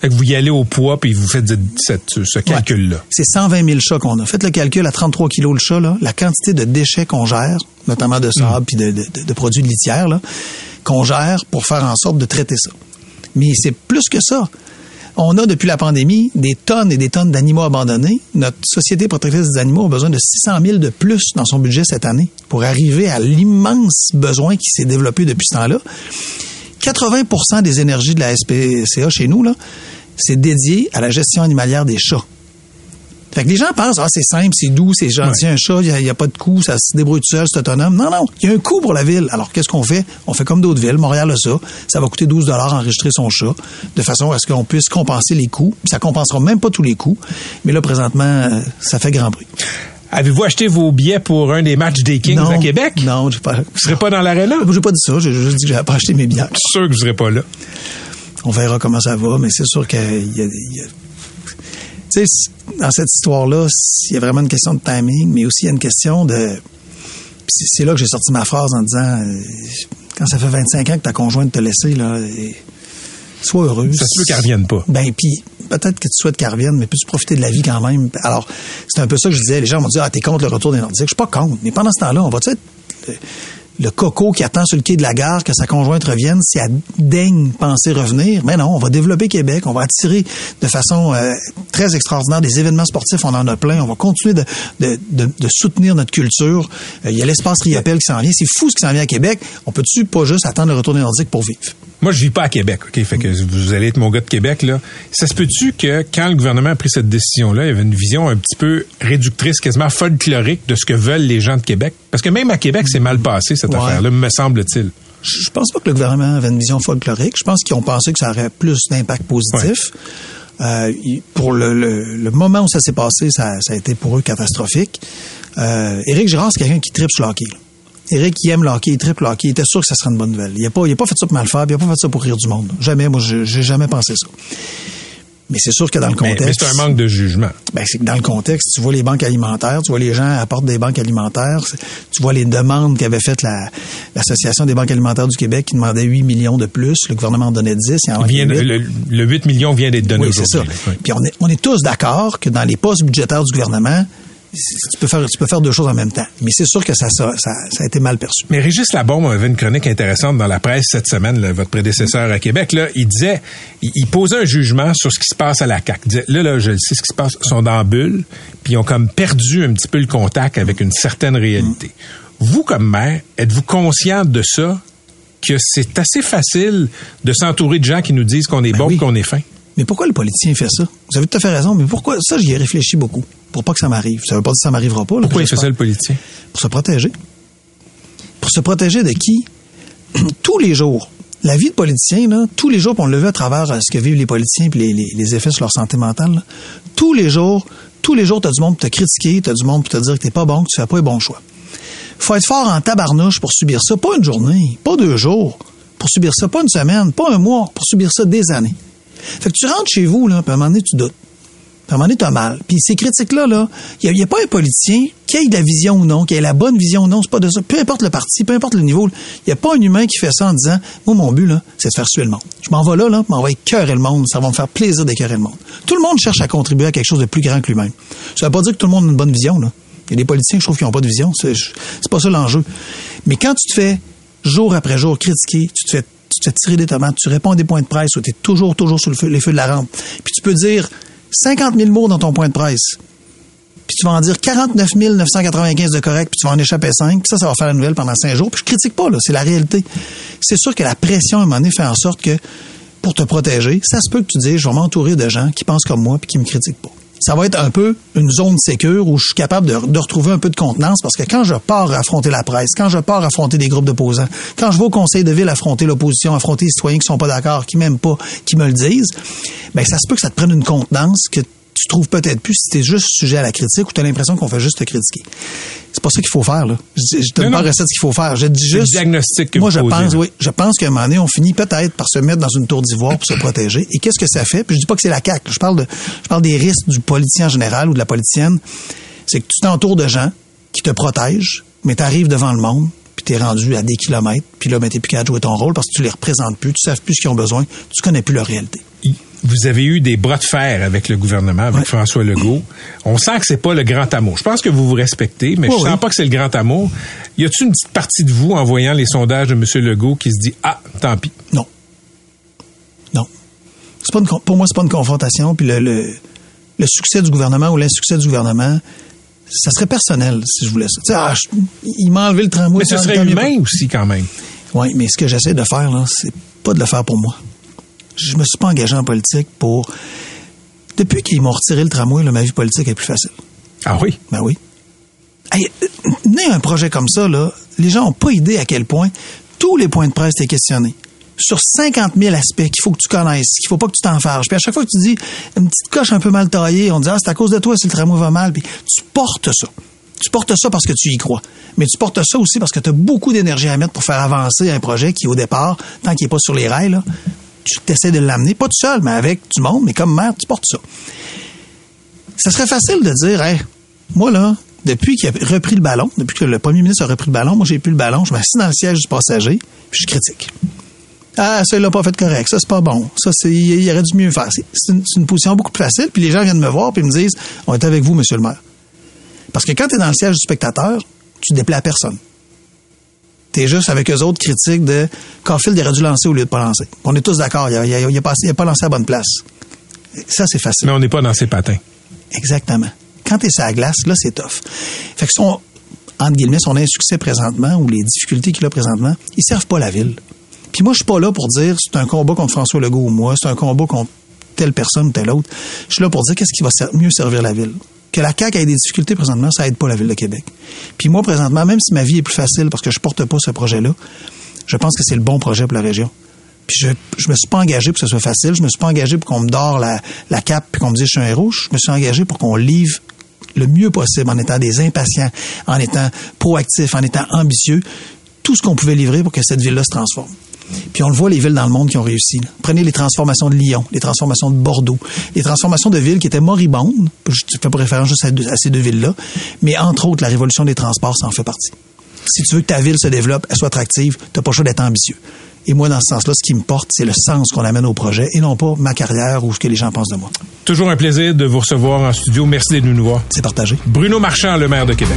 Fait que vous y allez au poids puis vous faites cette- ce calcul-là. C'est 120 000 chats qu'on a. Faites le calcul à 33 kilos le chat, là, la quantité de déchets qu'on gère, notamment de sable puis de, de- de- de produits de litière, là, qu'on gère pour faire en sorte de traiter ça. Mais c'est plus que ça. On a, depuis la pandémie, des tonnes et des tonnes d'animaux abandonnés. Notre Société protectrice des animaux a besoin de 600 000 de plus dans son budget cette année pour arriver à l'immense besoin qui s'est développé depuis ce temps-là. 80% des énergies de la SPCA chez nous, là, c'est dédié à la gestion animalière des chats. Fait que les gens pensent, ah, c'est simple, c'est doux, c'est gentil, un chat, il n'y a, pas de coût, ça se débrouille tout seul, c'est autonome. Non, non, il y a un coût pour la ville. Alors, qu'est-ce qu'on fait? On fait comme d'autres villes. Montréal a ça. Ça va coûter 12 dollars enregistrer son chat, de façon à ce qu'on puisse compenser les coûts. Ça compensera même pas tous les coûts. Mais là, présentement, euh, ça fait grand bruit. Avez-vous acheté vos billets pour un des matchs des Kings non, à Québec? Non, j'ai pas. Vous serez pas dans l'aréna? J'ai pas dit ça. J'ai juste dit que j'avais pas acheté mes billets. Je suis sûr que vous serez pas là. On verra comment ça va, mais c'est sûr qu'il y a, il y a- tu sais, dans cette histoire-là, il y a vraiment une question de timing, mais aussi il y a une question de. puis C'est là que j'ai sorti ma phrase en disant euh, quand ça fait 25 ans que ta conjointe te laissé, là, et- sois heureux. Ça se peut qu'elle revienne pas. Ben, puis peut-être que tu souhaites qu'elle revienne, mais peux-tu profiter de la vie quand même? Alors, c'est un peu ça que je disais. Les gens m'ont dit, ah, t'es contre le retour des Nordiques. Je suis pas contre, mais pendant ce temps-là, on va-tu être le, coco qui attend sur le quai de la gare que sa conjointe revienne si elle daigne penser revenir? Mais non, on va développer Québec, on va attirer de façon euh, très extraordinaire des événements sportifs, on en a plein. On va continuer de, soutenir notre culture. Euh, Il y a l'espace Riopelle qui s'en vient. C'est fou ce qui s'en vient à Québec. On peut-tu pas juste attendre le retour des Nordiques pour vivre? Moi, je vis pas à Québec, OK? Fait que vous allez être mon gars de Québec, là. Ça se peut-tu que, quand le gouvernement a pris cette décision-là, il y avait une vision un petit peu réductrice, quasiment folklorique de ce que veulent les gens de Québec? Parce que même à Québec, c'est mal passé, cette Ouais. affaire-là, me semble-t-il. Je pense pas que le gouvernement avait une vision folklorique. Je pense qu'ils ont pensé que ça aurait plus d'impact positif. Euh, pour le, le- le moment où ça s'est passé, ça, ça a été pour eux catastrophique. Euh, Éric Girard, c'est quelqu'un qui tripe sur le hockey. là. Éric, il aime le hockey, il tripe le hockey. Il était sûr que ça serait une bonne nouvelle. Il n'a pas, il a pas fait ça pour mal faire, puis il n'a pas fait ça pour rire du monde. Jamais, moi, je- j'ai jamais pensé ça. Mais c'est sûr que dans le contexte. mais c'est un manque de jugement. Ben, c'est que dans le contexte, tu vois les banques alimentaires, tu vois les gens apportent des banques alimentaires, tu vois les demandes qu'avait faites la- l'Association des banques alimentaires du Québec qui demandait 8 millions de plus, le gouvernement en donnait 10, il en Il manquait vient de- 8. le, le 8 millions vient d'être donné Oui, c'est ça. Oui. Puis on est, on est tous d'accord que dans les postes budgétaires du gouvernement, tu peux faire, tu peux faire deux choses en même temps. Mais c'est sûr que ça, ça, ça, ça a été mal perçu. Mais Régis Labombe avait une chronique intéressante dans la presse cette semaine, là, votre prédécesseur à Québec. Là, il disait, il, il posait un jugement sur ce qui se passe à la CAQ. Il disait, là, là, je le sais, ce qui se passe, ils sont dans la bulle, puis ils ont comme perdu un petit peu le contact avec une certaine réalité. Vous, comme maire, êtes-vous consciente de ça, que c'est assez facile de s'entourer de gens qui nous disent qu'on est Ben bon, oui. qu'on est fin? Mais pourquoi le politicien fait ça? Vous avez tout à fait raison, mais pourquoi? Ça, j'y ai réfléchi beaucoup. Pour pas que ça m'arrive. Ça veut pas dire que ça m'arrivera pas. là, Pourquoi il fait ça, le politicien? Pour se protéger. Pour se protéger de qui? [clears throat] tous les jours. La vie de politicien, là, tous les jours, on le vu à travers euh, ce que vivent les politiciens puis les, les- les effets sur leur santé mentale, là, tous les jours, tous les jours, t'as du monde pour te critiquer, t'as du monde pour te dire que t'es pas bon, que tu fais pas les bons choix. Faut être fort en tabarnouche pour subir ça, pas une journée, pas deux jours, pour subir ça, pas une semaine, pas un mois, pour subir ça des années. Fait que tu rentres chez vous, là, puis à un moment donné, tu doutes. À un moment donné, t'as mal. Puis ces critiques-là, là, il n'y a, pas un politicien qui ait de la vision ou non, qui ait la bonne vision ou non, c'est pas de ça. Peu importe le parti, peu importe le niveau, il n'y a pas un humain qui fait ça en disant, moi, mon but, là, c'est de faire suer le monde. Je m'en vais là, là, m'en vais écœurer le monde, ça va me faire plaisir d'écœurer le monde. Tout le monde cherche à contribuer à quelque chose de plus grand que lui-même. Ça veut pas dire que tout le monde a une bonne vision, là. Il y a des politiciens je trouve qui n'ont pas de vision. C'est c'est pas ça l'enjeu. Mais quand tu te fais jour après jour critiquer, tu te fais, tu te fais tirer des tomates, tu réponds à des points de presse où tu es toujours, toujours sur le feu, les feux de la rampe. Puis tu peux dire 50 000 mots dans ton point de presse. Puis tu vas en dire 49 995 de correct, puis tu vas en échapper 5, puis ça, ça va faire la nouvelle pendant 5 jours. Puis je critique pas, là, c'est la réalité. C'est sûr que la pression, à un moment donné, fait en sorte que pour te protéger, ça se peut que tu dises, je vais m'entourer de gens qui pensent comme moi puis qui me critiquent pas. Ça va être un peu une zone sécure où je suis capable de, retrouver un peu de contenance parce que quand je pars affronter la presse, quand je pars affronter des groupes d'opposants, quand je vais au conseil de ville affronter l'opposition, affronter les citoyens qui sont pas d'accord, qui m'aiment pas, qui me le disent, ben ça se peut que ça te prenne une contenance que tu trouves peut-être plus si tu es juste sujet à la critique ou tu as l'impression qu'on fait juste te critiquer. C'est pas ça qu'il faut faire, là. Je, je te donne pas recette qu'il faut faire. Je te dis C'est le juste. diagnostic que Moi, vous je posez, pense, oui. Je pense qu'à un moment donné, on finit peut-être par se mettre dans une tour d'ivoire pour se protéger. Et qu'est-ce que ça fait? Puis je dis pas que c'est la CAQ. Je parle de, je parle des risques du politicien en général ou de la politicienne. C'est que tu t'entoures de gens qui te protègent, mais tu arrives devant le monde, puis tu es rendu à des kilomètres, puis là, ben, t'es plus capable de jouer ton rôle parce que tu les représentes plus, tu sais plus ce qu'ils ont besoin, tu connais plus leur réalité. Vous avez eu des bras de fer avec le gouvernement, avec Ouais. François Legault. On sent que c'est pas le grand amour. Je pense que vous vous respectez, mais Oui, je sens oui. pas que c'est le grand amour. Y a-t-il une petite partie de vous, en voyant les sondages de M. Legault, qui se dit ah, tant pis. Non. Non. C'est pas une pour moi, c'est pas une confrontation. Puis le, le, le succès du gouvernement ou l'insuccès du gouvernement, ça serait personnel si je voulais ça. Tu sais, ah, je- il m'a enlevé le tramway. Mais ce serait humain aussi quand même. Oui, mais ce que j'essaie de faire, là, c'est pas de le faire pour moi. Je me suis pas engagé en politique pour. Depuis qu'ils m'ont retiré le tramway, là, ma vie politique est plus facile. Ah oui? Ben oui. Hey, né un projet comme ça, là, les gens n'ont pas idée à quel point tous les points de presse étaient questionnés. Sur 50 000 aspects qu'il faut que tu connaisses, qu'il faut pas que tu t'en farges. Puis à chaque fois que tu dis une petite coche un peu mal taillée, on dit ah c'est à cause de toi si le tramway va mal. Puis tu portes ça. Tu portes ça parce que tu y crois. Mais tu portes ça aussi parce que tu as beaucoup d'énergie à mettre pour faire avancer un projet qui, au départ, tant qu'il n'est pas sur les rails, là, tu essaies de l'amener, pas tout seul, mais avec du monde, mais comme maire, tu portes ça ça serait facile de dire, moi là, depuis qu'il a repris le ballon, depuis que le premier ministre a repris le ballon, moi j'ai plus le ballon, je m'assieds dans le siège du passager, puis je critique. Ah, ça, il l'a pas fait correct. Ça, c'est pas bon. Ça, c'est, il aurait dû mieux faire. C'est, une, position beaucoup plus facile. Puis les gens viennent me voir puis me disent, on est avec vous, monsieur le maire. Parce que quand tu es dans le siège du spectateur, tu déplais à personne. Tu es juste avec eux autres critiques de Caulfield il aurait dû lancer au lieu de pas lancer. On est tous d'accord. Il a, il a- il a pas, il a pas lancé à la bonne place. Ça, c'est facile. Mais on n'est pas dans ses patins. Exactement. Quand t'es sur la glace, là, c'est tough. Fait que son, entre guillemets, son insuccès présentement ou les difficultés qu'il a présentement, ils servent pas la ville. Puis moi, je suis pas là pour dire c'est un combat contre François Legault ou moi, c'est un combat contre telle personne ou telle autre. Je suis là pour dire qu'est-ce qui va mieux servir la ville. Que la CAQ ait des difficultés présentement, ça aide pas la ville de Québec. Puis moi, présentement, même si ma vie est plus facile parce que je porte pas ce projet-là, je pense que c'est le bon projet pour la région. Puis je, je me suis pas engagé pour que ce soit facile. Je me suis pas engagé pour qu'on me dore la, la cape puis qu'on me dise je suis un héros. Je me suis engagé pour qu'on livre le mieux possible en étant des impatients, en étant proactifs, en étant ambitieux, tout ce qu'on pouvait livrer pour que cette ville-là se transforme. Puis on le voit, les villes dans le monde qui ont réussi. là. Prenez les transformations de Lyon, les transformations de Bordeaux, les transformations de villes qui étaient moribondes. Je fais référence juste à, deux- à ces deux villes-là. Mais entre autres, la révolution des transports, ça en fait partie. Si tu veux que ta ville se développe, elle soit attractive, t'as pas le choix d'être ambitieux. Et moi, dans ce sens-là, ce qui me porte, c'est le sens qu'on amène au projet et non pas ma carrière ou ce que les gens pensent de moi. Toujours un plaisir de vous recevoir en studio. Merci d'être venu nous voir. C'est partagé. Bruno Marchand, le maire de Québec.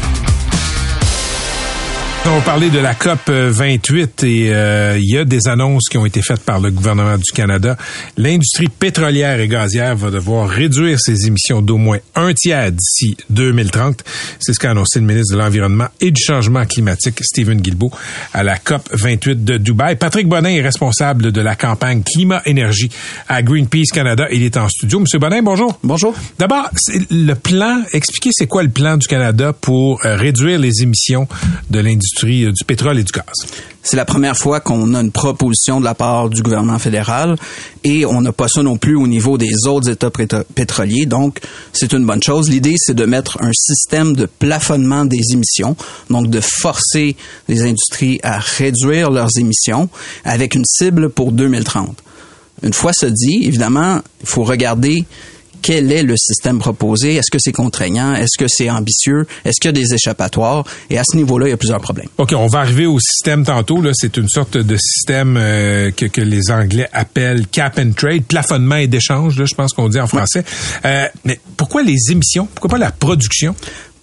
On va parler de la COP 28 et euh, il y a des annonces qui ont été faites par le gouvernement du Canada. L'industrie pétrolière et gazière va devoir réduire ses émissions d'au moins un tiers d'ici 2030. C'est ce qu'a annoncé le ministre de l'Environnement et du Changement climatique, Stephen Guilbeault, à la COP 28 de Dubaï. Patrick Bonin est responsable de la campagne Climat-Énergie à Greenpeace Canada. Il est en studio. Monsieur Bonin, bonjour. Bonjour. D'abord, le plan, expliquez c'est quoi le plan du Canada pour euh, réduire les émissions de l'industrie euh, du pétrole et du gaz. C'est la première fois qu'on a une proposition de la part du gouvernement fédéral et on n'a pas ça non plus au niveau des autres États pétro- pétroliers. Donc, c'est une bonne chose. L'idée, c'est de mettre un système de plafonnement des émissions, donc de forcer les industries à réduire leurs émissions avec une cible pour 2030. Une fois ce dit, évidemment, il faut regarder quel est le système proposé, est-ce que c'est contraignant, est-ce que c'est ambitieux, est-ce qu'il y a des échappatoires, et à ce niveau-là, il y a plusieurs problèmes. OK, on va arriver au système tantôt. Là, c'est une sorte de système euh, que, que les Anglais appellent cap and trade, plafonnement et d'échange. Là, je pense qu'on dit en français. Euh, mais pourquoi les émissions? Pourquoi pas la production?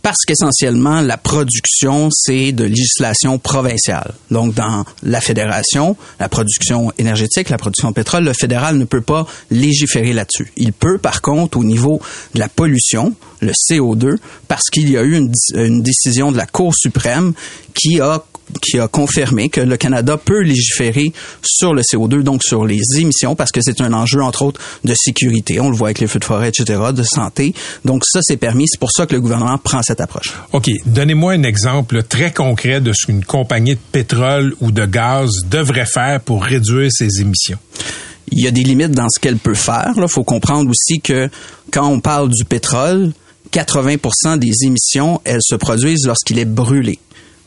Parce qu'essentiellement, la production, c'est de législation provinciale. Donc, dans la fédération, la production énergétique, la production pétrole, le fédéral ne peut pas légiférer là-dessus. Il peut, par contre, au niveau de la pollution, le CO2, parce qu'il y a eu une décision de la Cour suprême qui a qui a confirmé que le Canada peut légiférer sur le CO2, donc sur les émissions, parce que c'est un enjeu, entre autres, de sécurité. On le voit avec les feux de forêt, etc., de santé. Donc ça, c'est permis. C'est pour ça que le gouvernement prend cette approche. OK, donnez-moi un exemple très concret de ce qu'une compagnie de pétrole ou de gaz devrait faire pour réduire ses émissions. Il y a des limites dans ce qu'elle peut faire. Il faut comprendre aussi que quand on parle du pétrole, 80% des émissions, elles se produisent lorsqu'il est brûlé.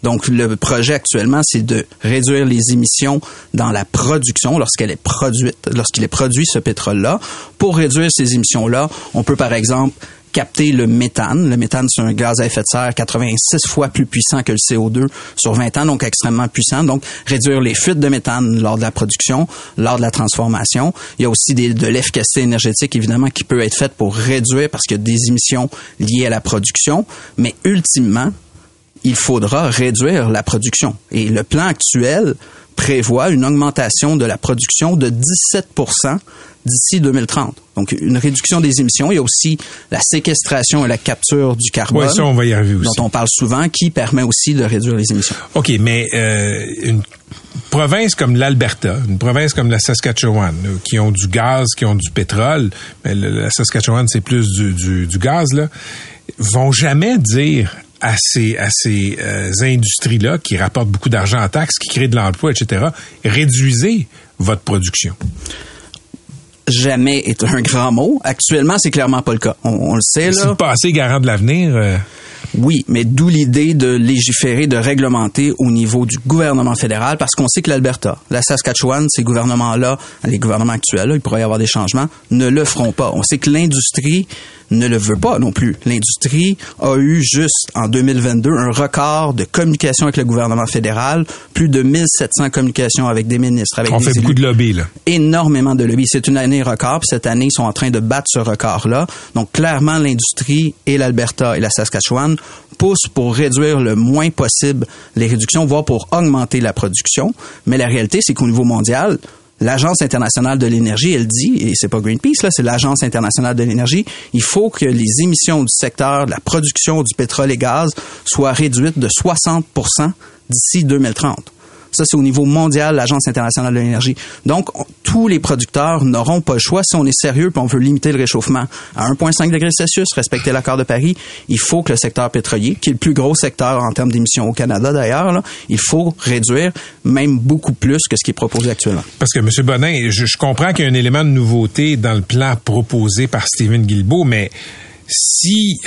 Donc, le projet actuellement, c'est de réduire les émissions dans la production lorsqu'elle est produite, lorsqu'il est produit ce pétrole-là. Pour réduire ces émissions-là, on peut, par exemple, capter le méthane. Le méthane, c'est un gaz à effet de serre 86 fois plus puissant que le CO2 sur 20 ans, donc extrêmement puissant. Donc, réduire les fuites de méthane lors de la production, lors de la transformation. Il y a aussi de l'efficacité énergétique, évidemment, qui peut être faite pour réduire parce qu'il y a des émissions liées à la production. Mais ultimement, il faudra réduire la production. Et le plan actuel prévoit une augmentation de la production de 17% d'ici 2030. Donc, une réduction des émissions. Il y a aussi la séquestration et la capture du carbone. Oui, ça, on va y arriver aussi. Dont on parle souvent, qui permet aussi de réduire les émissions. OK, mais euh, une province comme l'Alberta, une province comme la Saskatchewan, euh, qui ont du gaz, qui ont du pétrole, mais le, la Saskatchewan, c'est plus du, du, du gaz, là, vont jamais dire à ces, à ces euh, industries-là qui rapportent beaucoup d'argent en taxes, qui créent de l'emploi, etc., réduisez votre production. Jamais est un grand mot. Actuellement, c'est clairement pas le cas. On, on le sait, là. Si le passé garant de l'avenir... Euh... Oui, mais d'où l'idée de légiférer, de réglementer au niveau du gouvernement fédéral, parce qu'on sait que l'Alberta, la Saskatchewan, ces gouvernements-là, les gouvernements actuels, là, il pourrait y avoir des changements, ne le feront pas. On sait que l'industrie ne le veut pas non plus. L'industrie a eu juste en 2022 un record de communication avec le gouvernement fédéral, plus de 1700 communications avec des ministres. Avec On des fait élus. beaucoup de lobby, là. Énormément de lobby. C'est une année record, puis cette année, ils sont en train de battre ce record-là. Donc, clairement, l'industrie et l'Alberta et la Saskatchewan poussent pour réduire le moins possible les réductions, voire pour augmenter la production. Mais la réalité, c'est qu'au niveau mondial, l'Agence internationale de l'énergie, elle dit, et c'est pas Greenpeace, là, c'est l'Agence internationale de l'énergie, il faut que les émissions du secteur de la production du pétrole et gaz soient réduites de 60 d'ici 2030. Ça, c'est au niveau mondial, l'Agence internationale de l'énergie. Donc, tous les producteurs n'auront pas le choix. Si on est sérieux et on veut limiter le réchauffement à 1,5 degrés Celsius, respecter l'accord de Paris, il faut que le secteur pétrolier, qui est le plus gros secteur en termes d'émissions au Canada d'ailleurs, il faut réduire même beaucoup plus que ce qui est proposé actuellement. Parce que, M. Bonin, je, comprends qu'il y a un élément de nouveauté dans le plan proposé par Stephen Guilbeault, mais si...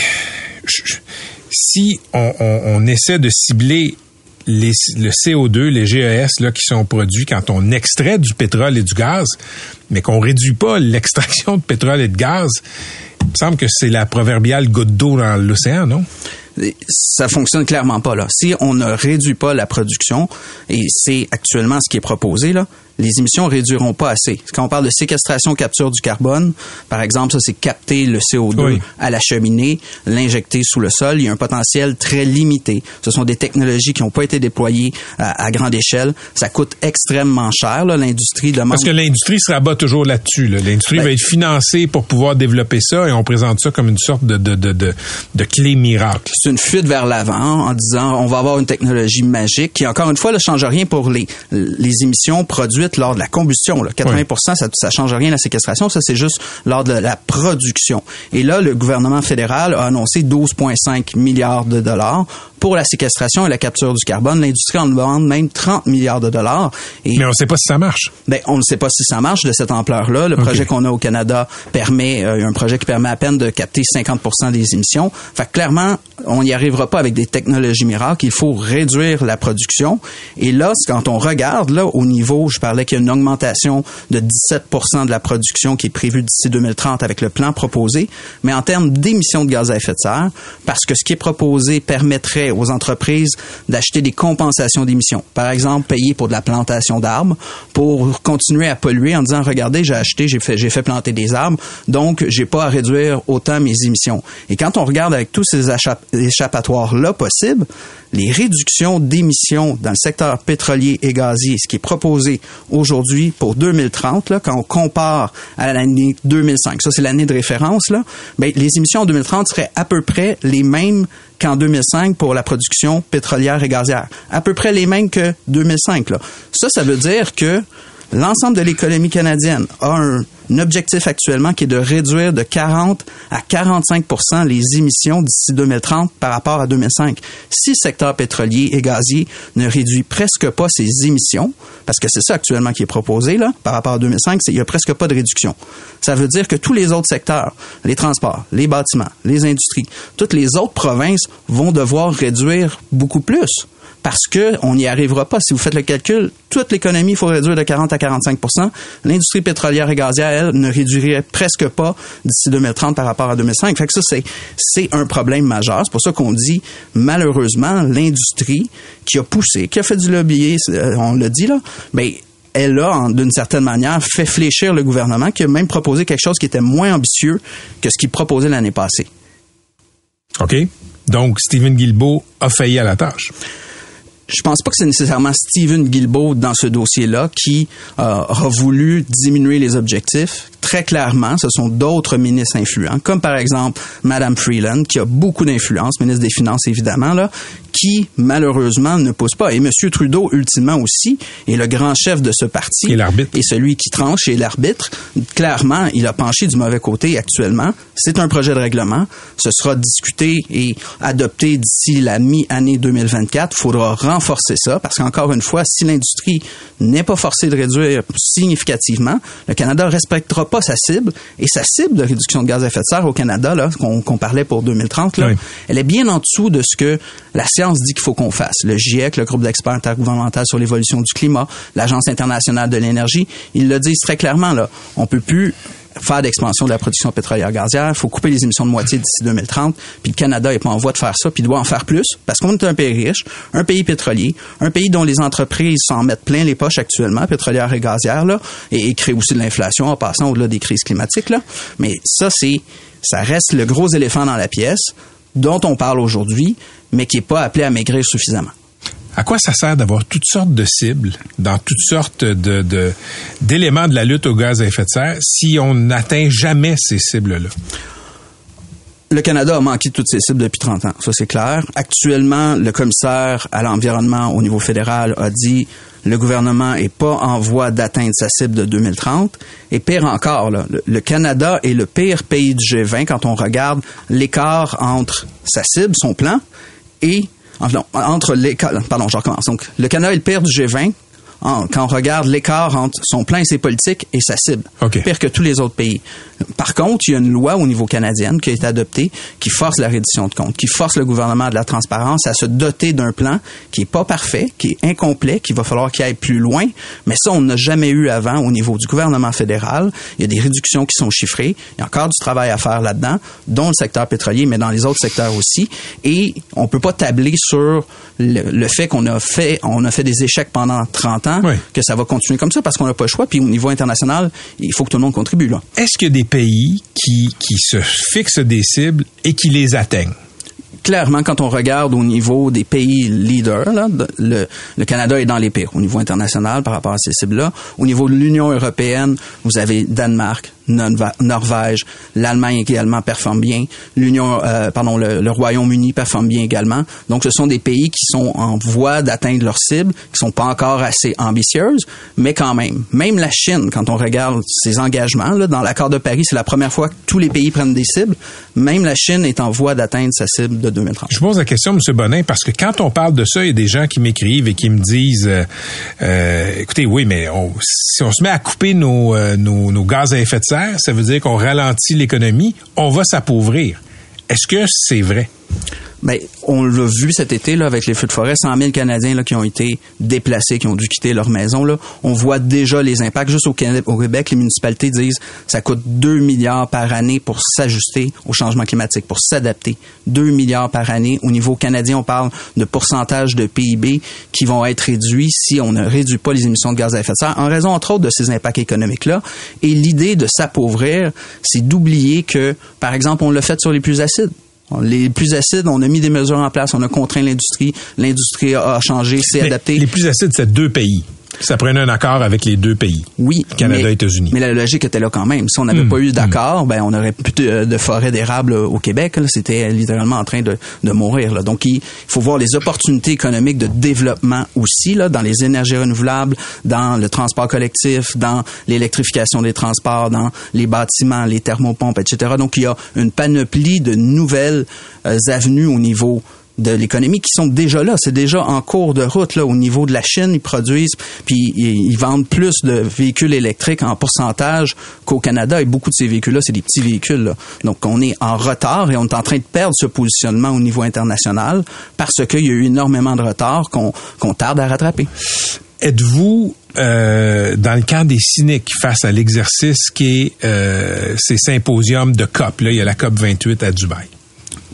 si on essaie de cibler le CO2, les GES là, qui sont produits quand on extrait du pétrole et du gaz, mais qu'on réduit pas l'extraction de pétrole et de gaz, il me semble que c'est la proverbiale goutte d'eau dans l'océan, non? ça fonctionne clairement pas là. Si on ne réduit pas la production, et c'est actuellement ce qui est proposé là, les émissions réduiront pas assez. Quand on parle de séquestration, capture du carbone, par exemple, ça c'est capter le CO2 à la cheminée, l'injecter sous le sol. Il y a un potentiel très limité. Ce sont des technologies qui n'ont pas été déployées à, grande échelle. Ça coûte extrêmement cher. L'industrie demande. Parce que l'industrie se rabat toujours là-dessus. L'industrie ben va être financée pour pouvoir développer ça et on présente ça comme une sorte de, de, de, de, de clé miracle. C'est une fuite vers l'avant en disant on va avoir une technologie magique qui, encore une fois, ne change rien pour les, les émissions produites lors de la combustion. Là. 80 ça, ça change rien la séquestration. Ça, c'est juste lors de la production. Et là, le gouvernement fédéral a annoncé 12,5 milliards de dollars pour la séquestration et la capture du carbone. L'industrie en demande même 30 milliards de dollars. Et Mais on ne sait pas si ça marche. Ben, on ne sait pas si ça marche de cette ampleur-là. Le projet qu'on a au Canada permet, euh, un projet qui permet à peine de capter 50% des émissions. Fait clairement, on n'y arrivera pas avec des technologies miracles. Il faut réduire la production. Et là, quand on regarde, là, au niveau, je parlais qu'il y a une augmentation de 17% de la production qui est prévue d'ici 2030 avec le plan proposé. Mais en termes d'émissions de gaz à effet de serre, parce que ce qui est proposé permettrait aux entreprises d'acheter des compensations d'émissions. Par exemple, payer pour de la plantation d'arbres pour continuer à polluer en disant regardez, j'ai acheté, j'ai fait j'ai fait planter des arbres, donc j'ai pas à réduire autant mes émissions. Et quand on regarde avec tous ces échappatoires là possibles, les réductions d'émissions dans le secteur pétrolier et gazier, ce qui est proposé aujourd'hui pour 2030, là, quand on compare à l'année 2005, ça c'est l'année de référence, là, ben, les émissions en 2030 seraient à peu près les mêmes qu'en 2005 pour la production pétrolière et gazière. À peu près les mêmes que 2005. Là. Ça, ça veut dire que l'ensemble de l'économie canadienne a un, objectif actuellement qui est de réduire de 40 à 45% les émissions d'ici 2030 par rapport à 2005. Si le secteur pétrolier et gazier ne réduit presque pas ses émissions, parce que c'est ça actuellement qui est proposé là, par rapport à 2005, il n'y a presque pas de réduction. Ça veut dire que tous les autres secteurs, les transports, les bâtiments, les industries, toutes les autres provinces vont devoir réduire beaucoup plus parce que on n'y arrivera pas. Si vous faites le calcul, toute l'économie, il faut réduire de 40 à 45% L'industrie pétrolière et gazière, elle, ne réduirait presque pas d'ici 2030 par rapport à 2005. Fait que ça, c'est, c'est un problème majeur. C'est pour ça qu'on dit, malheureusement, l'industrie qui a poussé, qui a fait du lobbying, euh, on l'a dit là, mais ben, elle a, d'une certaine manière, fait fléchir le gouvernement, qui a même proposé quelque chose qui était moins ambitieux que ce qu'il proposait l'année passée. OK? Donc, Stephen Guilbeault a failli à la tâche je pense pas que c'est nécessairement Stephen Guilbeault dans ce dossier-là qui euh, a voulu diminuer les objectifs. Très clairement, ce sont d'autres ministres influents, comme par exemple Madame Freeland, qui a beaucoup d'influence, ministre des Finances évidemment, là, qui, malheureusement, ne pousse pas. Et M. Trudeau, ultimement aussi, est le grand chef de ce parti. Et l'arbitre. Et celui qui tranche est l'arbitre. Clairement, il a penché du mauvais côté actuellement. C'est un projet de règlement. Ce sera discuté et adopté d'ici la mi-année 2024. Il faudra renforcer ça parce qu'encore une fois, si l'industrie n'est pas forcée de réduire significativement, le Canada respectera pas sa cible. Et sa cible de réduction de gaz à effet de serre au Canada, là, qu'on parlait pour 2030, là, elle est bien en dessous de ce que la science dit qu'il faut qu'on fasse. Le GIEC, le groupe d'experts intergouvernemental sur l'évolution du climat, l'Agence internationale de l'énergie, ils le disent très clairement, là. On peut plus faire d'expansion de la production pétrolière gazière, il faut couper les émissions de moitié d'ici 2030, puis le Canada est pas en voie de faire ça, puis il doit en faire plus, parce qu'on est un pays riche, un pays pétrolier, un pays dont les entreprises s'en mettent plein les poches actuellement, pétrolière et gazière, là, et, et créent aussi de l'inflation en passant au-delà des crises climatiques, là. Mais ça, c'est, ça reste le gros éléphant dans la pièce dont on parle aujourd'hui, mais qui n'est pas appelé à maigrir suffisamment. à quoi ça sert d'avoir toutes sortes de cibles dans toutes sortes de, d'éléments de la lutte au gaz à effet de serre si on n'atteint jamais ces cibles-là? Le Canada a manqué toutes ses cibles depuis 30 ans, ça c'est clair. Actuellement, le commissaire à l'environnement au niveau fédéral a dit le gouvernement est pas en voie d'atteindre sa cible de 2030. Et pire encore, là, le Canada est le pire pays du G20 quand on regarde l'écart entre sa cible, son plan, et entre l'écart. Pardon, je recommence. Donc, le Canada est le du G20 en- quand on regarde l'écart entre son plan et ses politiques et sa cible. Pire que tous les autres pays. Par contre, il y a une loi au niveau canadien qui a été adoptée qui force la reddition de comptes, qui force le gouvernement de la transparence à se doter d'un plan qui est pas parfait, qui est incomplet, qu'il va falloir qu'il aille plus loin. Mais ça, on n'a jamais eu avant au niveau du gouvernement fédéral. Il y a des réductions qui sont chiffrées. Il y a encore du travail à faire là-dedans, dont le secteur pétrolier, mais dans les autres secteurs aussi. Et on peut pas tabler sur le, le fait qu'on a fait, on a fait des échecs pendant 30 ans, que ça va continuer comme ça parce qu'on n'a pas le choix. Puis au niveau international, il faut que tout le monde contribue. Là. Est-ce qu'il y a des pays qui, qui se fixent des cibles et qui les atteignent? clairement, quand on regarde au niveau des pays leaders, là, le, le Canada est dans les pires au niveau international par rapport à ces cibles-là. Au niveau de l'Union européenne, vous avez Danemark, Norvège, l'Allemagne également performe bien, l'Union, euh, pardon, le, Royaume-Uni performe bien également. Donc, ce sont des pays qui sont en voie d'atteindre leurs cibles, qui sont pas encore assez ambitieuses, mais quand même. Même la Chine, quand on regarde ses engagements, là, dans l'accord de Paris, c'est la première fois que tous les pays prennent des cibles. Même la Chine est en voie d'atteindre sa cible de 2030. Je pose la question, M. Bonin, parce que quand on parle de ça, il y a des gens qui m'écrivent et qui me disent, euh, euh, écoutez, oui, mais si on se met à couper nos, euh, nos, nos gaz à effet de serre, ça veut dire qu'on ralentit l'économie, on va s'appauvrir. Est-ce que c'est vrai? Ben, on l'a vu cet été là, avec les feux de forêt, 100 000 Canadiens là, qui ont été déplacés, qui ont dû quitter leur maison. On voit déjà les impacts. Juste au Québec, au Québec, les municipalités disent ça coûte 2 milliards par année pour s'ajuster au changement climatique, pour s'adapter. 2 milliards par année. Au niveau canadien, on parle de pourcentage de PIB qui vont être réduits si on ne réduit pas les émissions de gaz à effet de serre, en raison entre autres de ces impacts économiques-là. Et l'idée de s'appauvrir, c'est d'oublier que, par exemple, on l'a fait sur les plus acides. Les plus acides, on a mis des mesures en place, on a contraint l'industrie, l'industrie a changé, s'est adaptée. Les plus acides, c'est deux pays. Ça prenait un accord avec les deux pays. Oui. Canada mais, et États-Unis. Mais la logique était là quand même. Si on n'avait pas eu d'accord, ben on aurait plus de, de forêts d'érable au Québec. C'était littéralement en train de, de mourir. Là. Donc il faut voir les opportunités économiques de développement aussi là, dans les énergies renouvelables, dans le transport collectif, dans l'électrification des transports, dans les bâtiments, les thermopompes, etc. Donc il y a une panoplie de nouvelles euh, avenues au niveau de l'économie qui sont déjà là. C'est déjà en cours de route là au niveau de la Chine. Ils produisent puis ils, vendent plus de véhicules électriques en pourcentage qu'au Canada. Et beaucoup de ces véhicules-là, c'est des petits véhicules. là. Donc on est en retard et on est en train de perdre ce positionnement au niveau international parce qu'il y a eu énormément de retard qu'on qu'on tarde à rattraper. Êtes-vous euh, dans le camp des cyniques face à l'exercice qui est euh, ces symposiums de COP? Là, il y a la COP 28 à Dubaï.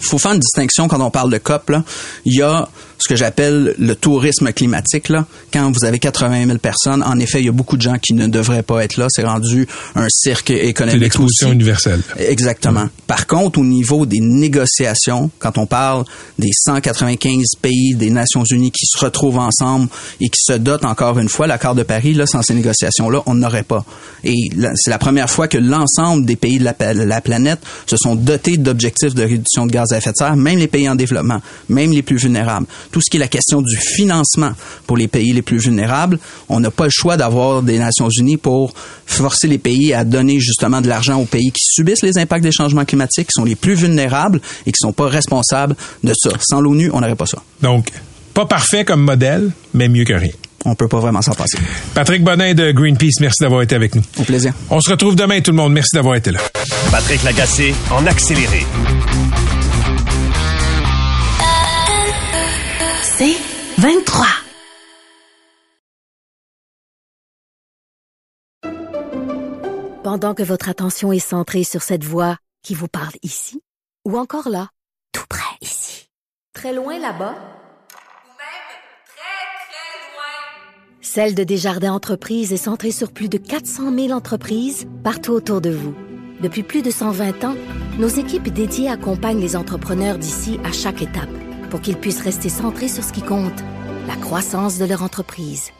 Faut faire une distinction quand on parle de COP. Là. Il y a ce que j'appelle le tourisme climatique. Là. Quand vous avez 80 000 personnes, en effet, il y a beaucoup de gens qui ne devraient pas être là. C'est rendu un cirque C'est économique l'exposition aussi. universelle. Exactement. Par contre, au niveau des négociations, quand on parle des 195 pays des Nations Unies qui se retrouvent ensemble et qui se dotent encore une fois, l'accord de Paris, là, sans ces négociations-là, on n'aurait pas. Et c'est la première fois que l'ensemble des pays de la planète se sont dotés d'objectifs de réduction de gaz à effet de serre, même les pays en développement, même les plus vulnérables. Tout ce qui est la question du financement pour les pays les plus vulnérables, on n'a pas le choix d'avoir des Nations Unies pour forcer les pays à donner justement de l'argent aux pays qui subissent les impacts des changements climatiques, qui sont les plus vulnérables et qui sont pas responsables de ça. Sans l'ONU, on n'aurait pas ça. Donc, pas parfait comme modèle, mais mieux que rien. On peut pas vraiment s'en passer. Patrick Bonin de Greenpeace, merci d'avoir été avec nous. Au plaisir. On se retrouve demain, tout le monde. Merci d'avoir été là. Patrick Lagacé en accéléré. C'est 23. Pendant que votre attention est centrée sur cette voix qui vous parle ici, ou encore là, tout près ici, très loin là-bas, Celle de Desjardins Entreprises est centrée sur plus de 400 000 entreprises partout autour de vous. Depuis plus de 120 ans, nos équipes dédiées accompagnent les entrepreneurs d'ici à chaque étape pour qu'ils puissent rester centrés sur ce qui compte, la croissance de leur entreprise.